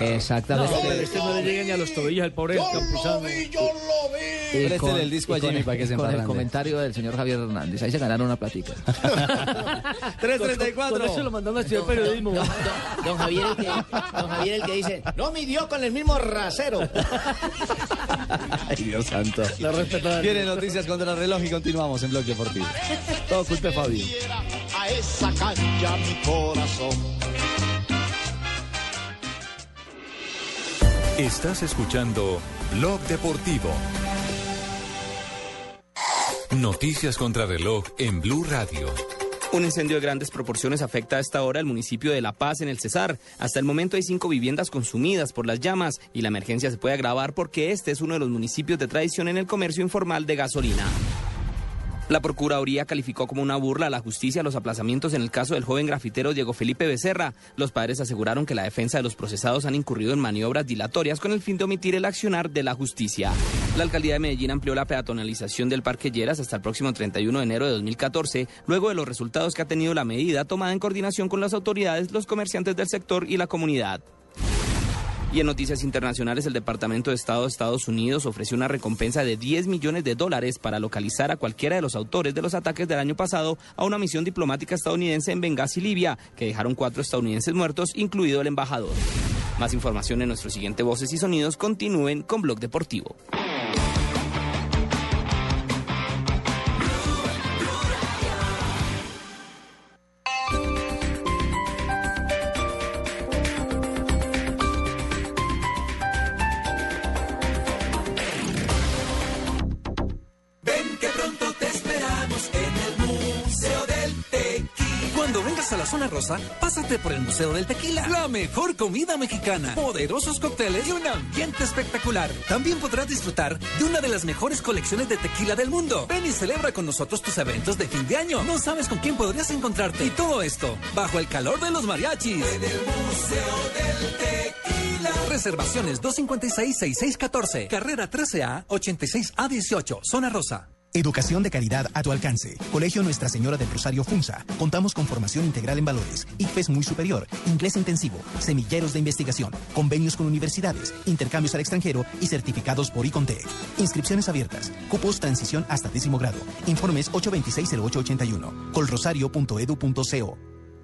Exactamente. No, pero este no le llega ni a los tobillos al pobre Campuzano. Y Préstele el disco a y con Jimmy el- para que se Con el comentario del señor Javier Hernández. Ahí se ganaron una platica. 334. Con eso lo mandaron a estudiar periodismo. Don, don- don Javier el que, don Javier el que dice, no midió con el mismo rasero. Ay, Dios santo. La respetaban. Vienen noticias contra el reloj y continuamos en Blog Deportivo. Todo culpa de Fabio. a esa cancha mi corazón. Estás escuchando Blog Deportivo. Noticias contra reloj en Blue Radio. Un incendio de grandes proporciones afecta a esta hora al municipio de La Paz, en el Cesar. Hasta el momento hay cinco viviendas consumidas por las llamas y la emergencia se puede agravar porque este es uno de los municipios de tradición en el comercio informal de gasolina. La Procuraduría calificó como una burla a la justicia los aplazamientos en el caso del joven grafitero Diego Felipe Becerra. Los padres aseguraron que la defensa de los procesados han incurrido en maniobras dilatorias con el fin de omitir el accionar de la justicia. La alcaldía de Medellín amplió la peatonalización del Parque Lleras hasta el próximo 31 de enero de 2014, luego de los resultados que ha tenido la medida tomada en coordinación con las autoridades, los comerciantes del sector y la comunidad. Y en noticias internacionales, el Departamento de Estado de Estados Unidos ofreció una recompensa de 10 millones de dólares para localizar a cualquiera de los autores de los ataques del año pasado a una misión diplomática estadounidense en Benghazi, Libia, que dejaron cuatro estadounidenses muertos, incluido el embajador. Más información en nuestro siguiente Voces y Sonidos. Continúen con Blog Deportivo. Zona rosa, pásate por el Museo del Tequila. La mejor comida mexicana, poderosos cócteles y un ambiente espectacular. También podrás disfrutar de una de las mejores colecciones de tequila del mundo. Ven y celebra con nosotros tus eventos de fin de año. No sabes con quién podrías encontrarte. Y todo esto bajo el calor de los mariachis. En el Museo del Tequila. Reservaciones 256-6614. Carrera 13A 86A18. Zona Rosa. Educación de calidad a tu alcance. Colegio Nuestra Señora del Rosario Funza. Contamos con formación integral en valores, ICFES muy superior, inglés intensivo, semilleros de investigación, convenios con universidades, intercambios al extranjero y certificados por ICONTEC. Inscripciones abiertas. Cupos transición hasta décimo grado. Informes 826-0881. colrosario.edu.co.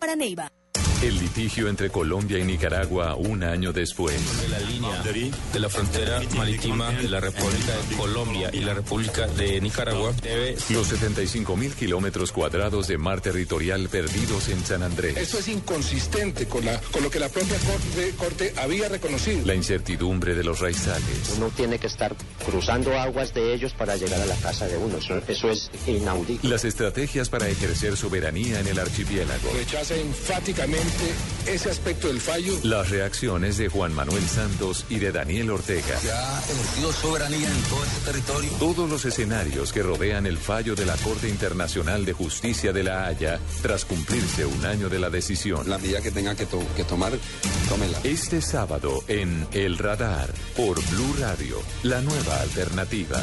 para Neiva. El litigio entre Colombia y Nicaragua un año después. la línea de la frontera marítima de la República de Colombia y la República de Nicaragua debe... Los 75 mil kilómetros cuadrados de mar territorial perdidos en San Andrés. Esto es inconsistente con, la, con lo que la propia corte, corte había reconocido. La incertidumbre de los raizales. Uno tiene que estar cruzando aguas de ellos para llegar a la casa de uno. Eso, eso es inaudito. Las estrategias para ejercer soberanía en el archipiélago. Rechaza enfáticamente ese aspecto del fallo. Las reacciones de Juan Manuel Santos y de Daniel Ortega. Se ha ejercido soberanía en todo este territorio. Todos los escenarios que rodean el fallo de la Corte Internacional de Justicia de La Haya tras cumplirse un año de la decisión. La medida que tenga que, to que tomar, tómela. Este sábado en El Radar por Blue Radio, la nueva alternativa.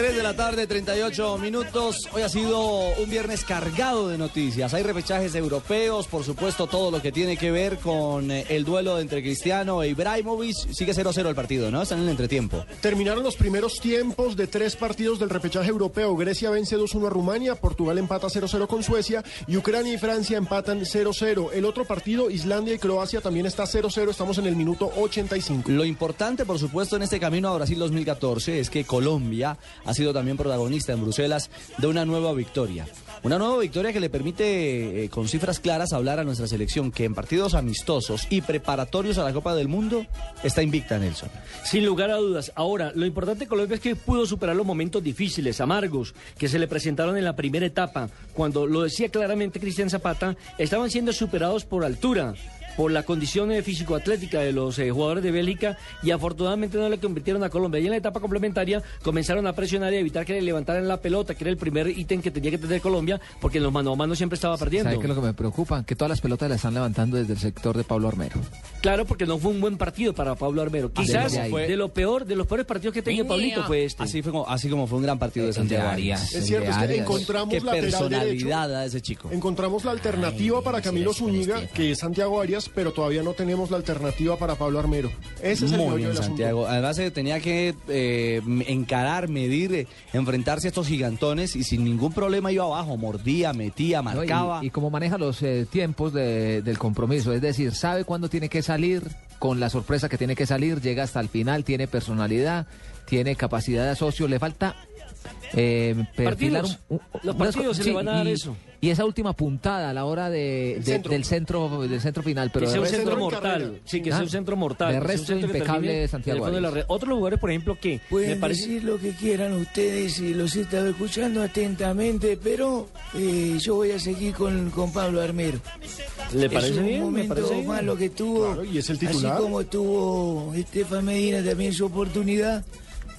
3 de la tarde, 38 minutos. Hoy ha sido un viernes cargado de noticias. Hay repechajes europeos, por supuesto, todo lo que tiene que ver con eh, el duelo entre Cristiano e Ibrahimovic. Sigue 0-0 el partido, ¿no? Están en el entretiempo. Terminaron los primeros tiempos de tres partidos del repechaje europeo. Grecia vence 2-1 a Rumania, Portugal empata 0-0 con Suecia y Ucrania y Francia empatan 0-0. El otro partido, Islandia y Croacia, también está 0-0. Estamos en el minuto 85. Lo importante, por supuesto, en este camino a Brasil 2014 es que Colombia ha sido también protagonista en Bruselas de una nueva victoria. Una nueva victoria que le permite, eh, con cifras claras, hablar a nuestra selección que en partidos amistosos y preparatorios a la Copa del Mundo está invicta, Nelson. Sin lugar a dudas. Ahora, lo importante de Colombia es que pudo superar los momentos difíciles, amargos, que se le presentaron en la primera etapa. Cuando lo decía claramente Cristian Zapata, estaban siendo superados por altura por la condición físico-atlética de los eh, jugadores de Bélgica y afortunadamente no le convirtieron a Colombia. Y en la etapa complementaria comenzaron a presionar y a evitar que le levantaran la pelota, que era el primer ítem que tenía que tener Colombia, porque en los mano a mano siempre estaba perdiendo. ¿Sabe qué es lo que me preocupa? Que todas las pelotas la están levantando desde el sector de Pablo Armero. Claro, porque no fue un buen partido para Pablo Armero. Quizás Desde ahí. de lo peor, de los peores partidos que tenía Pablito fue este. Así, fue como, así como fue un gran partido de Santiago Arias. Es cierto, es que encontramos Qué lateral personalidad derecho. da ese chico. Encontramos la alternativa para Camilo Zúñiga, que es Santiago Arias, pero todavía no tenemos la alternativa para Pablo Armero. Ese es el Muy bien, asunto. Santiago. Además, eh, tenía que eh, encarar, medir, eh, enfrentarse a estos gigantones y sin ningún problema iba abajo. Mordía, metía, ¿no? Y- marcaba. Y, cómo maneja los eh, tiempos de- del compromiso, es decir, sabe cuándo tiene que salir, con la sorpresa que tiene que salir, llega hasta el final, tiene personalidad, tiene capacidad de asocio, le falta eh, perfilar Partidos. un- un- Los partidos se le van a dar y, eso. Y esa última puntada a la hora de, de- centro. del centro del centro final, pero que sea un de centro mortal. Sí, que sea Ah, un centro mortal. De que sea un resto impecable termine Santiago de la red. Otros lugares, por ejemplo, que Pueden me parece... decir lo que quieran ustedes y los he estado escuchando atentamente, pero eh, yo voy a seguir con, con Pablo Armero. ¿Le Es parece un bien? Me momento parece bien. malo que tuvo. Claro, y es el titular. Así como tuvo Estefan Medina también su oportunidad,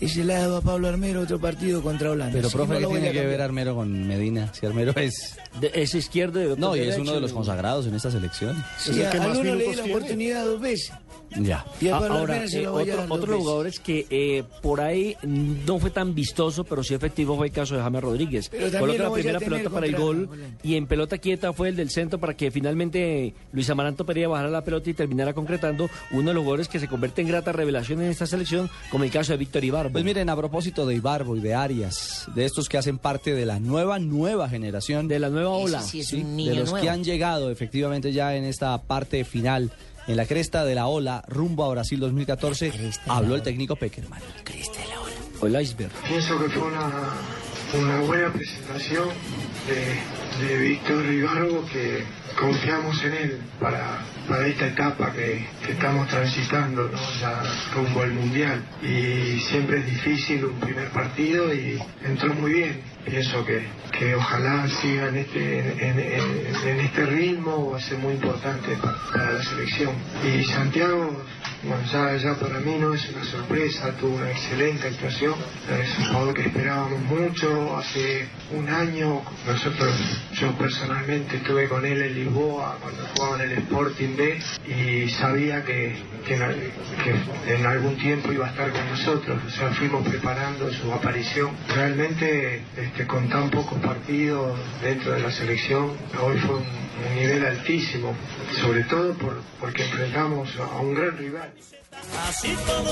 ese le ha dado a Pablo Armero otro partido contra Holanda. Pero, profe, no ¿qué tiene que ver Armero con Medina? Si Armero es... es izquierdo de No, y es uno de los consagrados en esta selección. Sí, a alguno le di la oportunidad dos veces. Ya. Y Ah, Ahora, eh, otro- otros veces. jugadores que eh, por ahí no fue tan vistoso, pero sí efectivo fue el caso de James Rodríguez. Pero también Coloca lo la primera pelota para el gol y en pelota quieta fue el del centro para que finalmente Luis Amaranto Pereira bajara la pelota y terminara concretando uno de los jugadores que se convierte en grata revelación en esta selección, como el caso de Víctor Ibarbo. Pues miren, a propósito de Ibarbo y de Arias, de estos que hacen parte de la nueva, nueva generación. De la nueva ola. sí es Sí, un niño de los nuevo. que han llegado efectivamente ya en esta parte final en la cresta de la ola rumbo a Brasil 2014, habló el técnico Peckerman. O el iceberg. Pienso que fue una, una buena presentación de, de Víctor Rivargo que confiamos en él para, para esta etapa que, que estamos transitando, ¿no? ya rumbo al Mundial. Y siempre es difícil un primer partido y entró muy bien. Pienso que, que ojalá siga en este, en, en- en este ritmo, va a ser muy importante pa- para la selección. Y Santiago, bueno, ya, ya para mí no es una sorpresa, tuvo una excelente actuación, es un jugador que esperábamos mucho, hace un año nosotros, yo personalmente estuve con él en Lisboa cuando jugaba en el Sporting B y sabía que, que, en, algún tiempo iba a estar con nosotros, o sea, fuimos preparando su aparición. Realmente este, con tan pocos partidos dentro de la selección, hoy fue un, un nivel altísimo, sobre todo por, porque enfrentamos a un gran rival.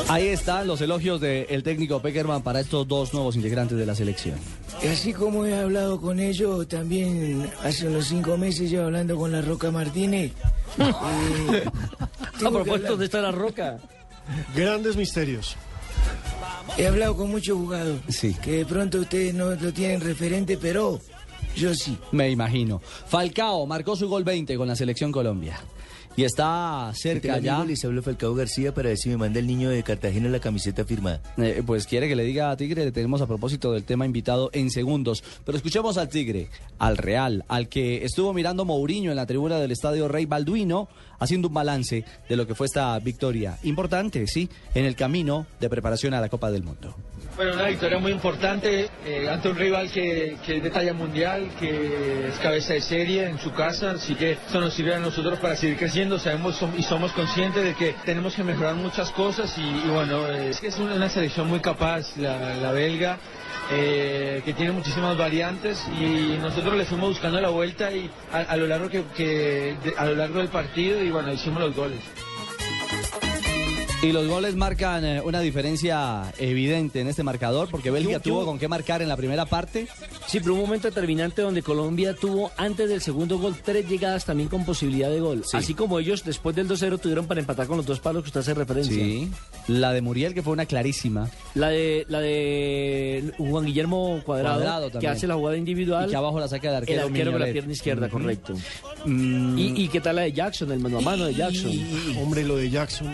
Ahí están los elogios del técnico Peckerman para estos dos nuevos integrantes de la selección. Y así como he hablado con ellos, también hace unos cinco meses yo hablando con la Roca Martínez. eh, A propósito de esta la roca. Grandes misterios. He hablado con muchos jugadores. Sí. Que de pronto ustedes no lo tienen referente, pero yo sí. Me imagino. Falcao marcó su gol 20 con la selección Colombia. Y está cerca ya. Les Falcao García para ver si me manda el niño de Cartagena la camiseta firmada. Eh, pues quiere que le diga a Tigre, le tenemos a propósito del tema invitado en segundos. Pero escuchemos al Tigre, al Real, al que estuvo mirando Mourinho en la tribuna del estadio Rey Balduino, haciendo un balance de lo que fue esta victoria. Importante, sí, en el camino de preparación a la Copa del Mundo. Bueno, una victoria muy importante eh, ante un rival que, que es de talla mundial, que es cabeza de serie en su casa, así que eso nos sirve a nosotros para seguir creciendo, sabemos y somos conscientes de que tenemos que mejorar muchas cosas y, bueno, es una, selección muy capaz, la, la belga, eh, que tiene muchísimas variantes y nosotros le fuimos buscando la vuelta y a, lo largo que, que- a lo largo del partido y bueno, hicimos los goles. Y los goles marcan eh, una diferencia evidente en este marcador, porque Bélgica Yo- yo- tuvo con qué marcar en la primera parte. Sí, pero un momento determinante donde Colombia tuvo antes del segundo gol tres llegadas también con posibilidad de gol. Así como ellos después del 2-0 tuvieron para empatar con los dos palos que usted hace referencia. Sí. La de Muriel, que fue una clarísima. La de la de Juan Guillermo Cuadrado, Cuadrado que hace la jugada individual. Y que abajo la saca el arquero El arquero con la pierna izquierda, correcto. Mm. ¿Y, ¿Y qué tal la de Jackson, el mano a mano de Jackson? Hombre, lo de Jackson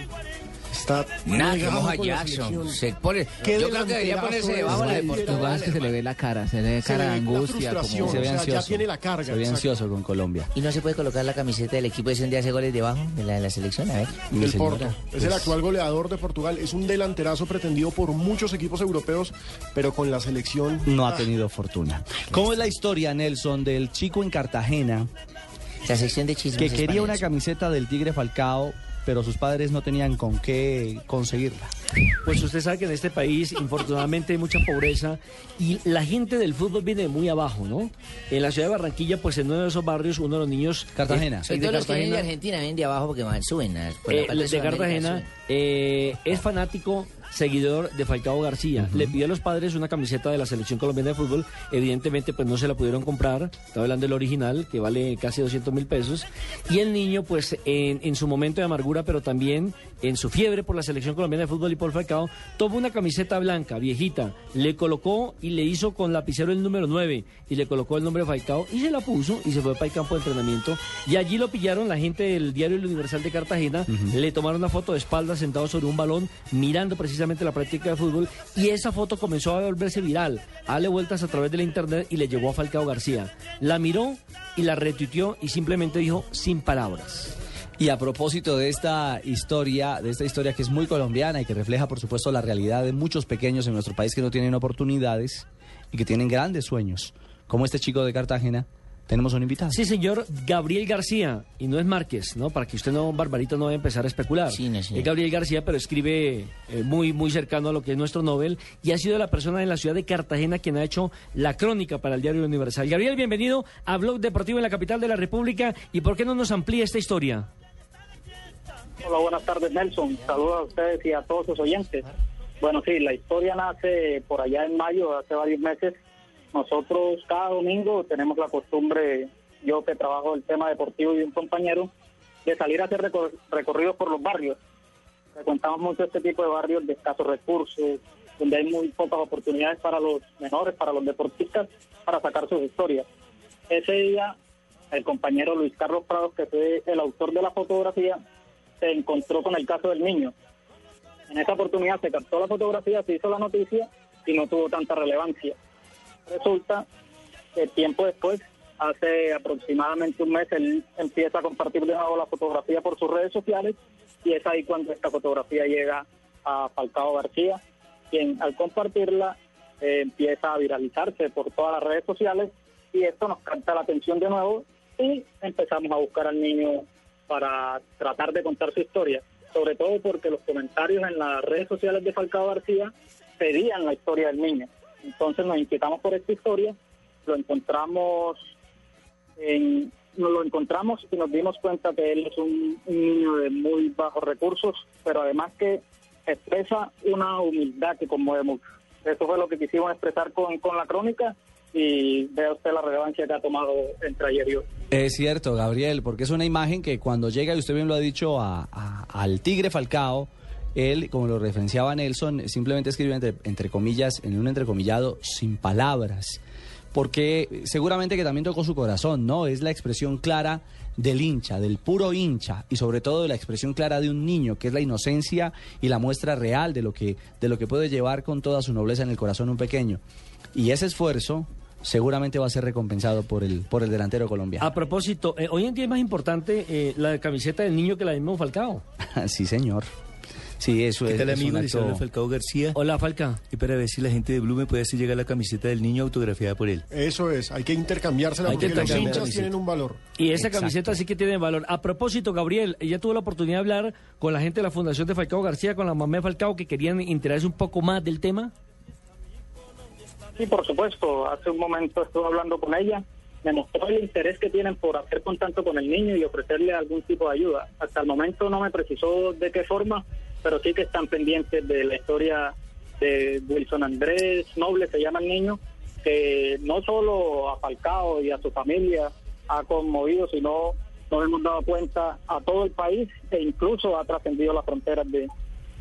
está Nada, que moja Jackson. Se pone, Qué yo creo que debería ponerse es, debajo la de. Portugal. Es que se le ve la cara, se le ve cara de angustia. Como... Se ve o sea, ya ansioso. tiene la carga, Se ve exacto. ansioso con Colombia. ¿Y no se puede colocar la camiseta del equipo ese donde hace goles debajo de la de la selección? A ver. Mi El Porto. Es pues, el actual goleador de Portugal. Es un delanterazo pretendido por muchos equipos europeos, pero con la selección No ha ah, tenido fortuna. ¿Cómo es la historia, Nelson, del chico en Cartagena La sección de chismes que quería una camiseta del Tigre Falcao, pero sus padres no tenían con qué conseguirla? Pues usted sabe que en este país, infortunadamente, hay mucha pobreza y la gente del fútbol viene de muy abajo, ¿no? En la ciudad de Barranquilla, pues en uno de esos barrios, uno de los niños... Cartagena. eh, Sobre de los que vienen de Cartagena, Argentina, vienen de abajo porque van, suben. a- por la eh, parte de Cartagena, eh, es fanático, seguidor de Falcao García. Le pidió a los padres una camiseta de la selección colombiana de fútbol. Evidentemente, pues no se la pudieron comprar. Estaba hablando del original, que vale casi 200 mil pesos. Y el niño, pues en, en su momento de amargura, pero también en su fiebre por la selección colombiana de fútbol y por Falcao, tomó una camiseta blanca, viejita, le colocó y le hizo con lapicero el número 9 y le colocó el nombre de Falcao y se la puso y se fue para el campo de entrenamiento. Y allí lo pillaron la gente del diario El Universal de Cartagena, le tomaron una foto de espalda sentado sobre un balón, mirando precisamente la práctica de fútbol y esa foto comenzó a volverse viral, a vueltas a través de la internet y le llegó a Falcao García. La miró y la retuiteó y simplemente dijo sin palabras. Y a propósito de esta historia, de esta historia que es muy colombiana y que refleja, por supuesto, la realidad de muchos pequeños en nuestro país que no tienen oportunidades y que tienen grandes sueños, como este chico de Cartagena, tenemos un invitado. Sí, señor Gabriel García, y no es Márquez, ¿no? Para que usted no, Barbarito, no vaya a empezar a especular. Sí, no, sí. Es Gabriel García, pero escribe eh, muy, muy cercano a lo que es nuestro Nobel, y ha sido la persona en la ciudad de Cartagena quien ha hecho la crónica para el Diario Universal. Gabriel, bienvenido a Blog Deportivo en la capital de la República, y ¿por qué no nos amplía esta historia? Hola, buenas tardes Nelson. Saludos a ustedes y a todos sus oyentes. Bueno, sí, la historia nace por allá en mayo, hace varios meses. Nosotros cada domingo tenemos la costumbre, yo que trabajo el tema deportivo y un compañero, de salir a hacer recor- recorridos por los barrios. Frecuentamos mucho este tipo de barrios de escasos recursos, donde hay muy pocas oportunidades para los menores, para los deportistas, para sacar sus historias. Ese día, el compañero Luis Carlos Prados, que fue el autor de la fotografía, se encontró con el caso del niño. En esa oportunidad se captó la fotografía, se hizo la noticia y no tuvo tanta relevancia. Resulta que tiempo después, hace aproximadamente un mes, él empieza a compartir de nuevo la fotografía por sus redes sociales y es ahí cuando esta fotografía llega a Falcao García, quien al compartirla eh, empieza a viralizarse por todas las redes sociales y esto nos capta la atención de nuevo y empezamos a buscar al niño para tratar de contar su historia, sobre todo porque los comentarios en las redes sociales de Falcao García pedían la historia del niño. Entonces nos inquietamos por esta historia, lo encontramos en, nos lo encontramos y nos dimos cuenta que él es un, un niño de muy bajos recursos, pero además que expresa una humildad que conmueve mucho. Eso fue lo que quisimos expresar con, con la crónica y vea usted la relevancia que ha tomado entre ayer y hoy. Es cierto, Gabriel, porque es una imagen que cuando llega, y usted bien lo ha dicho, a- a- al Tigre Falcao, él, como lo referenciaba Nelson, simplemente escribe entre, entre comillas, en un entrecomillado, sin palabras. Porque seguramente que también tocó su corazón, ¿no? Es la expresión clara del hincha, del puro hincha, y sobre todo de la expresión clara de un niño, que es la inocencia y la muestra real de lo que, de lo que puede llevar con toda su nobleza en el corazón un pequeño. Y ese esfuerzo seguramente va a ser recompensado por el, por el delantero colombiano. A propósito, eh, hoy en día es más importante eh, la camiseta del niño que la del mismo Falcao. sí, señor. Sí, eso ¿Qué es, tal, es un amigo? Acto- Falcao García. Hola, Falca. Y para ver si la gente de Blue me puede hacer llegar la camiseta del niño autografiada por él. Eso es, hay que intercambiársela Hay que porque los intercambiar hinchas camiseta. tienen un valor. Y esa Exacto. camiseta sí que tiene valor. A propósito, Gabriel, ella tuvo la oportunidad de hablar con la gente de la Fundación de Falcao García, con la mamá de Falcao, que querían enterarse un poco más del tema. Sí, por supuesto. Hace un momento estuve hablando con ella. Me mostró el interés que tienen por hacer contacto con el niño y ofrecerle algún tipo de ayuda. Hasta el momento no me precisó de qué forma, pero sí que están pendientes de la historia de Wilson Andrés Noble, se llama el niño, que no solo a Falcao y a su familia ha conmovido, sino nos hemos dado cuenta a todo el país e incluso ha trascendido las fronteras de,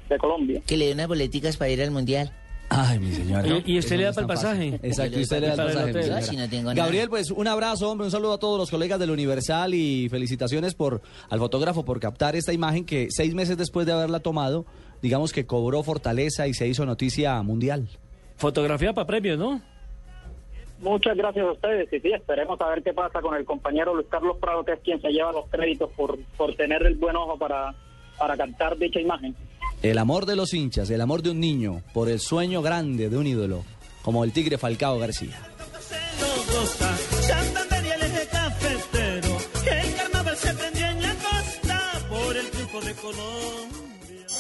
de Colombia. Que le dé unas boleticas para ir al mundial. Ay, mi señora. Y- y usted le da no para el pasaje. fácil. Exacto, usted le da el para el pasaje. no tengo. Gabriel, pues un abrazo, hombre, un saludo a todos los colegas del Universal y felicitaciones por al fotógrafo por captar esta imagen que seis meses después de haberla tomado, digamos que cobró fortaleza y se hizo noticia mundial. Fotografía para premios, ¿no? Muchas gracias a ustedes y sí, esperemos a ver qué pasa con el compañero Luis Carlos Prado, que es quien se lleva los créditos por, por tener el buen ojo para, para captar dicha imagen. El amor de los hinchas, el amor de un niño por el sueño grande de un ídolo, como el Tigre Falcao García.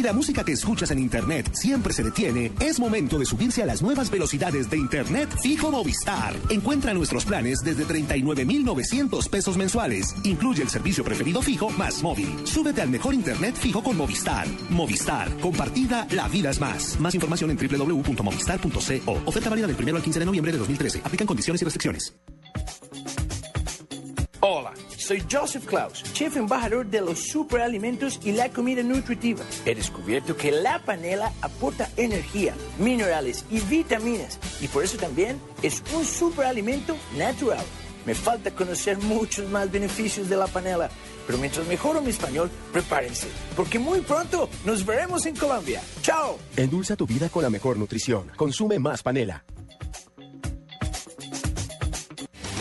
Si la música que escuchas en Internet siempre se detiene, es momento de subirse a las nuevas velocidades de Internet fijo Movistar. Encuentra nuestros planes desde 39,900 pesos mensuales. Incluye el servicio preferido fijo más móvil. Súbete al mejor Internet fijo con Movistar. Movistar. Compartida, la vida es más. Más información en www.movistar.co. Oferta válida del 1 al 15 de noviembre de 2013. Aplican condiciones y restricciones. Hola, soy Joseph Klaus, chef embajador de los superalimentos y la comida nutritiva. He descubierto que la panela aporta energía, minerales y vitaminas y por eso también es un superalimento natural. Me falta conocer muchos más beneficios de la panela, pero mientras mejoro mi español, prepárense, porque muy pronto nos veremos en Colombia. ¡Chao! Endulza tu vida con la mejor nutrición. Consume más panela.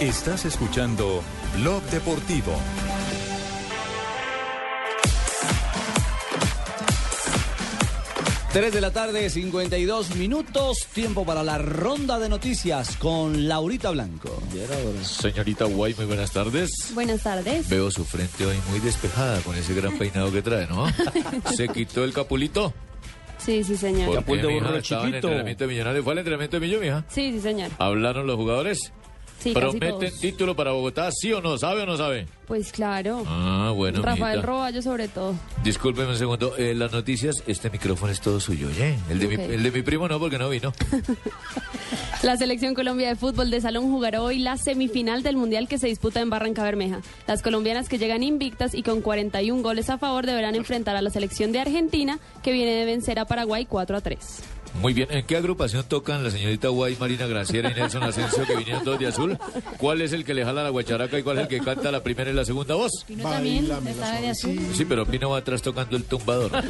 Estás escuchando Blog Deportivo. Tres de la tarde, 52 minutos, tiempo para la ronda de noticias con Laurita Blanco. Señorita Guay, muy buenas tardes. Buenas tardes. Veo su frente hoy muy despejada con ese gran peinado que trae, ¿no? ¿Se quitó el capulito? Sí, sí, señor. ¿Por Capul qué, de mija? burro Estaba en chiquito. entrenamiento de millonario. ¿Fue al entrenamiento de millo, mija? Sí, sí, señor. ¿Hablaron los jugadores? Sí, ¿Prometen título para Bogotá, sí o no? ¿Sabe o no sabe? Pues claro. Ah, bueno, Rafael mijita. Roballo sobre todo. Discúlpeme un segundo. Eh, las noticias, este micrófono es todo suyo, ¿eh? El de, mi, el de mi primo no, porque no vino. La selección Colombia de fútbol de salón jugará hoy la semifinal del Mundial que se disputa en Barranca Bermeja. Las colombianas que llegan invictas y con 41 goles a favor deberán enfrentar a la selección de Argentina que viene de vencer a Paraguay 4 a 3. Muy bien. ¿En qué agrupación tocan la señorita Guay, Marina Graciera y Nelson Asensio que vinieron todos de azul? ¿Cuál es el que le jala la guacharaca y cuál es el que canta la primera y la segunda voz? Pino también está de azul. Sí, pero Pino va atrás tocando el tumbador.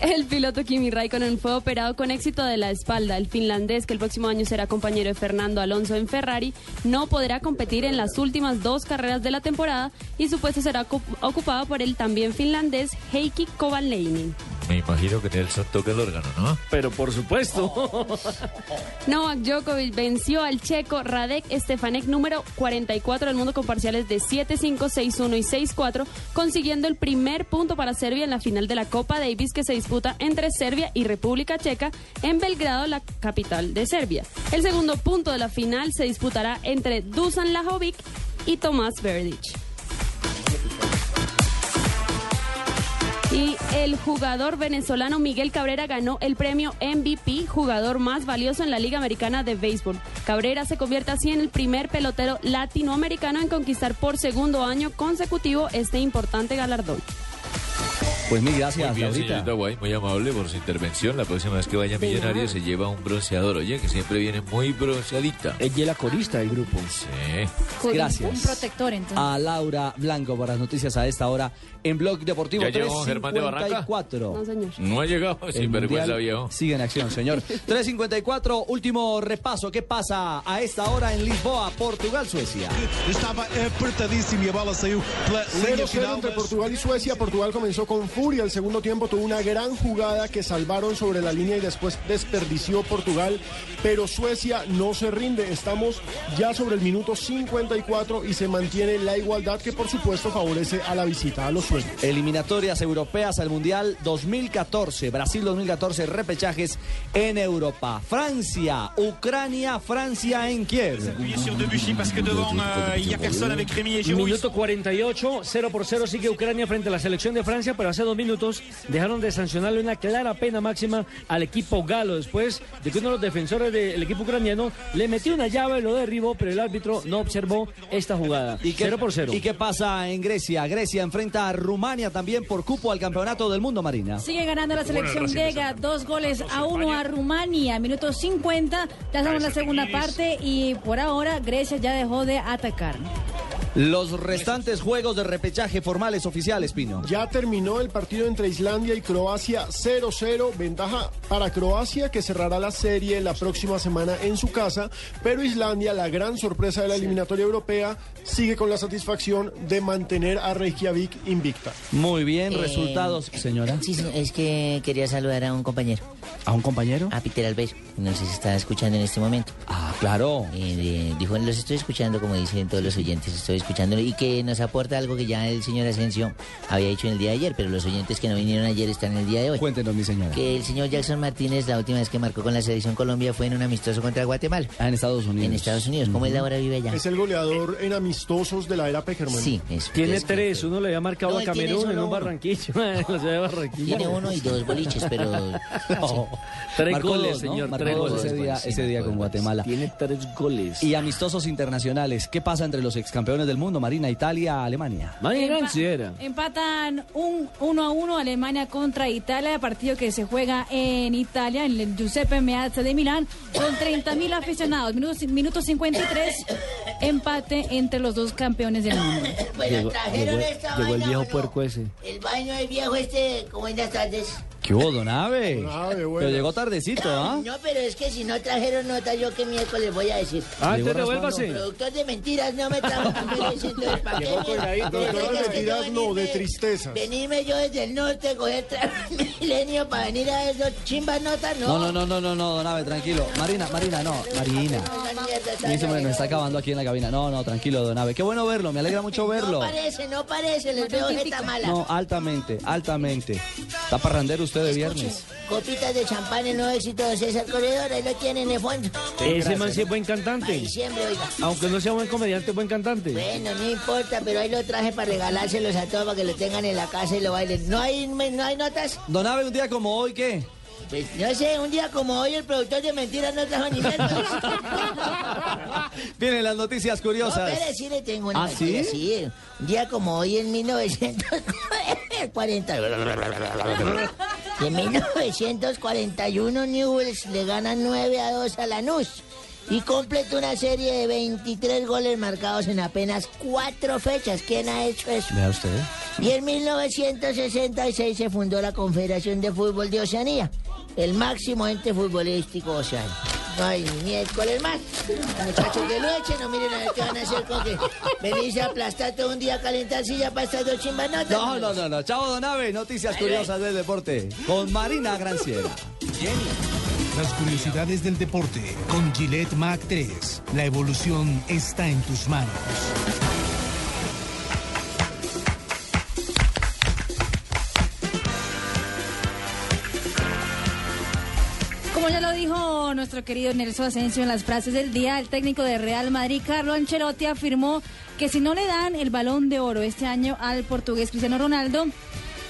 El piloto Kimi Raikkonen fue operado con éxito de la espalda. El finlandés, que el próximo año será compañero de Fernando Alonso en Ferrari, no podrá competir en las últimas dos carreras de la temporada y su puesto será ocu- ocupado por el también finlandés Heikki Kovalainen. Me imagino que Nelson toca el órgano, ¿no? Pero por supuesto. Novak Djokovic venció al checo Radek Stefanek número 44 del mundo con parciales de 7-5, 6-1 y 6-4, consiguiendo el primer punto para Serbia en la final de la Copa Davis que se disputa entre Serbia y República Checa en Belgrado, la capital de Serbia. El segundo punto de la final se disputará entre Dusan Lajovic y Tomás Verdic. Y el jugador venezolano Miguel Cabrera ganó el premio MVP, jugador más valioso en la Liga Americana de Béisbol. Cabrera se convierte así en el primer pelotero latinoamericano en conquistar por segundo año consecutivo este importante galardón. Pues mil gracias, Muy bien, Laurita. señorita Guay, muy amable por su intervención. La próxima vez que vaya a Millonario se lleva un bronceador, oye, que siempre viene muy bronceadita. Ella es la corista del grupo. Sí. Gracias. Un protector, entonces. A Laura Blanco por las noticias a esta hora en Blog Deportivo ¿Ya llegó Germán de Barranca? 354. No, señor. No ha llegado, sin vergüenza viejo. Sigue en acción, señor. 354, último repaso. ¿Qué pasa a esta hora en Lisboa, Portugal, Suecia? Estava apertadíssimo e a bola saiu pela linha 0-0 final. entre mas- Portugal y Suecia. Portugal comenzó con furia. El segundo tiempo tuvo una gran jugada que salvaron sobre la línea y después desperdició Portugal. Pero Suecia no se rinde. Estamos ya sobre el minuto 54 y se mantiene la igualdad que por supuesto favorece a la visita a los sueños. Eliminatorias europeas al Mundial 2014. Brasil 2014, repechajes en Europa. Francia, Ucrania, Francia en Kiev. Minuto 48, 0 por 0 sigue Ucrania frente a la selección de Francia, pero hace dos minutos dejaron de sancionarle una clara pena máxima al equipo galo después de que uno de los defensores del equipo ucraniano le metió una llave, lo derribó, pero el árbitro no observó esta jugada. ¿Y qué, 0 por 0. ¿Y qué pasa en Grecia? Grecia enfrenta a Rumania también por cupo al Campeonato del Mundo, Marina. Sigue ganando la selección griega, dos goles a uno a Rumania, minuto 50, ya estamos en la segunda parte y por ahora Grecia ya dejó de atacar. Los restantes juegos de repechaje formales oficiales, Pino. Ya terminó el partido entre Islandia y Croacia 0-0, ventaja para Croacia que cerrará la serie la próxima semana en su casa, pero Islandia, la gran sorpresa de la eliminatoria europea, sigue con la satisfacción de mantener a Reykjavik invicta. Muy bien, Eh, resultados, señora. Sí, sí, es que quería saludar a un compañero. ¿A un compañero? A Peter Alves. No sé si está escuchando en este momento. Ah, claro. Eh, dijo, los estoy escuchando, como dicen todos los oyentes, estoy escuchando y que nos aporta algo que ya el señor Asensio había dicho en el día de ayer, pero los oyentes que no vinieron ayer están en el día de hoy. Cuéntenos, mi señora. Que el señor Jackson Martínez, la última vez que marcó con la selección Colombia fue en un amistoso contra Guatemala. Ah, en Estados Unidos. En Estados Unidos. ¿Cómo es la hora vive allá? Es el goleador en amistosos de la era Peckerman. Sí, eso. Tiene Es que- tres, uno le había marcado No, a Camerún en un barranquillo, de. Tiene uno y dos boliches, pero... Tres Marcó goles, dos, ¿no? señor, Marcó tres goles. ese día, Sí, ese día con Guatemala. Tiene tiene tres goles. Y amistosos internacionales. ¿Qué pasa entre los excampeones del mundo? Marina, Italia, Alemania. Marina Empatan un 1 a 1 Alemania contra Italia, partido que se juega en Italia, en el Giuseppe Meazza de Milán, con 30 mil aficionados. Minuto, minuto 53, empate entre los dos campeones del mundo. Llegó, trajeron llegó- esta llegó el vaina, viejo ¿o no? puerco ese. El baño del viejo este, como buenas tardes. ¿Qué hubo, Don Ave? Pero llegó tardecito, ¿ah? No, pero es que si no trajeron nota, yo qué miércoles voy a decir. Ah, entonces Llegó devuélvase. Productor de mentiras no me trajo papeles, me- de mentiras, yo no, de tristezas. Venirme yo desde el norte, coger milenio para venir a esos chimbas notas, no. No, no, no, no, no, no, Don Ave, tranquilo. Marina, Marina, no, Marina. Esa mierda está Me bueno, bien. está acabando aquí en la cabina. No, no, tranquilo, Don Ave. Qué bueno verlo, me alegra mucho No verlo. parece, no parece, les veo jeta mala. No, altamente, altamente. Está parrandero usted de viernes. Copitas de champán, el nuevo éxito de César Corredor, ahí lo tienen de fondo. Ese man sí es buen cantante. Diciembre, oiga. Aunque no sea buen comediante, es buen cantante. Bueno, no importa, pero ahí lo traje para regalárselos a todos para que lo tengan en la casa y lo bailen. ¿No hay, no hay notas? Don Ave, un día como hoy, ¿qué? Pues no sé, un día como hoy el productor de mentiras no trajo ni notas. Vienen las noticias curiosas. No, espere, sí le tengo una ¿Ah, sí? sí. Un día como hoy en 1940. En 1941 Newells le gana 9 a 2 a Lanús y completa una serie de 23 goles marcados en apenas cuatro fechas. ¿Quién ha hecho eso? Vea usted. Y en 1966 se fundó la Confederación de Fútbol de Oceanía, el máximo ente futbolístico oceánico. No hay ni miércoles más. Muchachos de leche, no miren a ver qué van a hacer con que venirse a aplastar todo un día a calentar silla para estas dos chimbanotas. No, no, no, no. Chao, Don Ave. Noticias curiosas del deporte. Con Marina Granciera. Las curiosidades del deporte con Gillette Mac 3. La evolución está en tus manos. Como ya lo dijo nuestro querido Nelson Asensio en las frases del día, el técnico de Real Madrid, Carlo Ancelotti, afirmó que si no le dan el balón de oro este año al portugués Cristiano Ronaldo,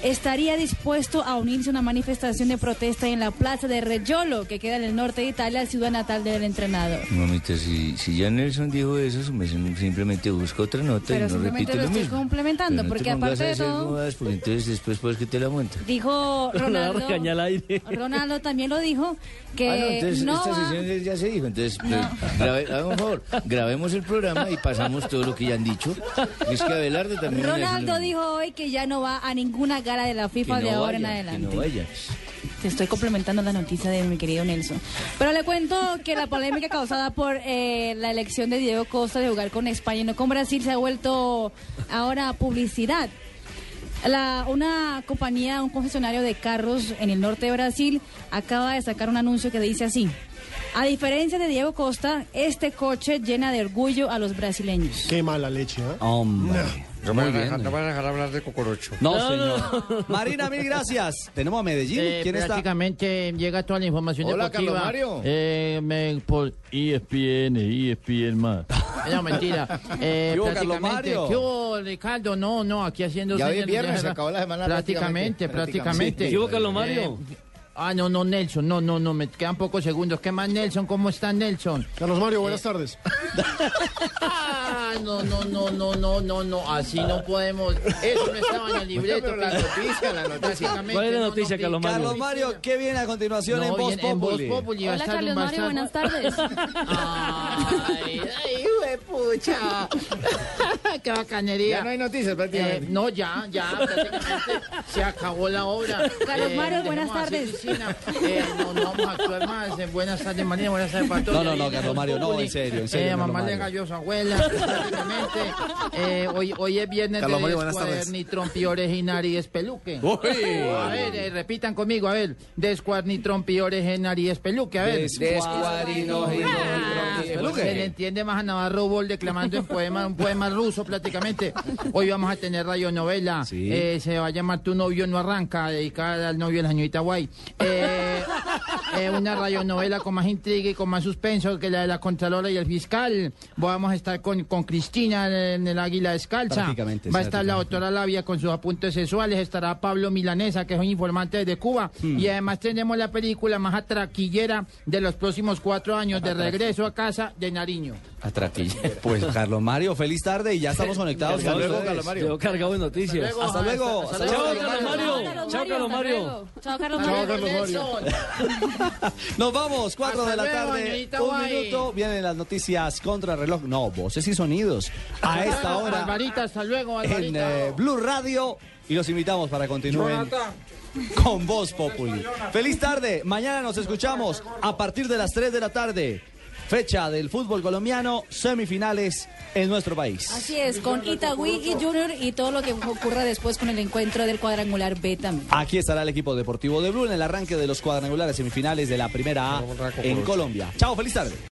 estaría dispuesto a unirse a una manifestación de protesta en la plaza de Reggiolo, que queda en el norte de Italia, ciudad natal del entrenador. Mamita, si, si ya Nelson dijo eso, simplemente busca otra nota Pero y no repite lo lo estoy mismo. complementando, no porque aparte de todo, bobadas, porque entonces después puedes que te la monta. dijo Ronaldo. Ronaldo también lo dijo, que Ah, no, entonces no esta va- sesión ya se dijo. Entonces, pues, grabe- haga un favor, grabemos el programa y pasamos todo lo que ya han dicho. Es que Abelardo también... Ronaldo dijo hoy que ya no va a ninguna de la. FIFA de ahora en adelante. Que no vaya. Te estoy complementando la noticia de mi querido Nelson. Pero le cuento que la polémica causada por eh, la elección de Diego Costa de jugar con España y no con Brasil se ha vuelto ahora publicidad. La, una compañía, un concesionario de carros en el norte de Brasil acaba de sacar un anuncio que dice así. A diferencia de Diego Costa, este coche llena de orgullo a los brasileños. Qué mala leche, ¿eh? Hombre. No Muy van, a bien. dejar, no van a dejar hablar de Cocorocho. No, señor. Marina, mil gracias. Tenemos a Medellín. Eh, ¿Quién está? prácticamente llega toda la información Hola, deportiva. Carlos Mario. Eh, me- por ESPN, ESPN más. No, mentira. Eh, ¿Qué hubo, Carlos prácticamente. Mario? ¿Qué hubo, Ricardo? No, no, aquí haciendo... Ya hoy viernes, se acabó la semana Prácticamente, prácticamente. prácticamente. Sí. ¿Qué hubo, Carlos Mario? Eh, ah, no, no, Nelson, no, no, no, me quedan pocos segundos. ¿Qué más, Nelson? ¿Cómo está Nelson? Carlos Mario, buenas tardes. Ah, no, no, no, no, no, no, no, así no podemos. Eso no estaba en el libreto. La noticia, la noticia. ¿Cuál es la No, no, noticia, no, Carlos Mario? Carlos Mario, ¿qué viene a continuación en No, Voz bien, en Voz Populi? Hola, Carlos Mario, buenas tardes. Ay, ay, pucha. Qué bacanería. Ya no hay noticias prácticamente. Eh, no, ya, ya, prácticamente se acabó la obra. Carlos Eh, Mario, buenas así, tardes. Eh, no, no vamos a actuar más. Eh, buenas tardes, Marina, buenas tardes para todos. No, no, no, Carlos Mario, no, en serio, en serio, Eh, mamá le cayó a su abuela, prácticamente. Eh, hoy, hoy es viernes Carlos de descuadernitrompi originari espeluque. Uy. A ver, eh, repitan conmigo, a ver. Descuadernitrompi originari espeluque, a ver. Se le entiende más a Navarro Bol declamando en poema, un poema ruso prácticamente. Hoy vamos a tener radionovela. Sí. Eh, se va a llamar Tu novio no arranca, dedicada al novio de la señorita Guay. Eh, eh, una radionovela con más intriga y con más suspenso que la de la Contralora y el Fiscal. Vamos a estar con, con Cristina en el Águila Descalza. Prácticamente, Va a estar la doctora Labia con sus apuntes sexuales. Estará Pablo Milanesa, que es un informante de Cuba. Hmm. Y además tenemos la película más atraquillera de los próximos cuatro años, de regreso a casa de Nariño. Atraquilla. Pues Carlos Mario, feliz tarde y ya estamos conectados Hasta luego. Carlos Mario. Llegó cargado de noticias. Hasta luego. Hasta Hasta luego. luego. Chao, Carlos Mario. Chao, Carlos Mario. Chao, Carlos Mario. Nos vamos, 4 Hasta de la luego, tarde, un Guay. minuto, vienen las noticias contra reloj, no, voces y sonidos, a esta hora Alvarita, hasta luego, en eh, Blue Radio y los invitamos para que continúen con Voz Populi. Feliz tarde, mañana nos escuchamos a partir de las 3 de la tarde, fecha del fútbol colombiano, semifinales en nuestro país. Así es, con Itagüí y Junior y todo lo que ocurra después con el encuentro del cuadrangular B también. Aquí estará el equipo deportivo de Blue en el arranque de los cuadrangulares semifinales de la primera A en Colombia. Chao, feliz tarde.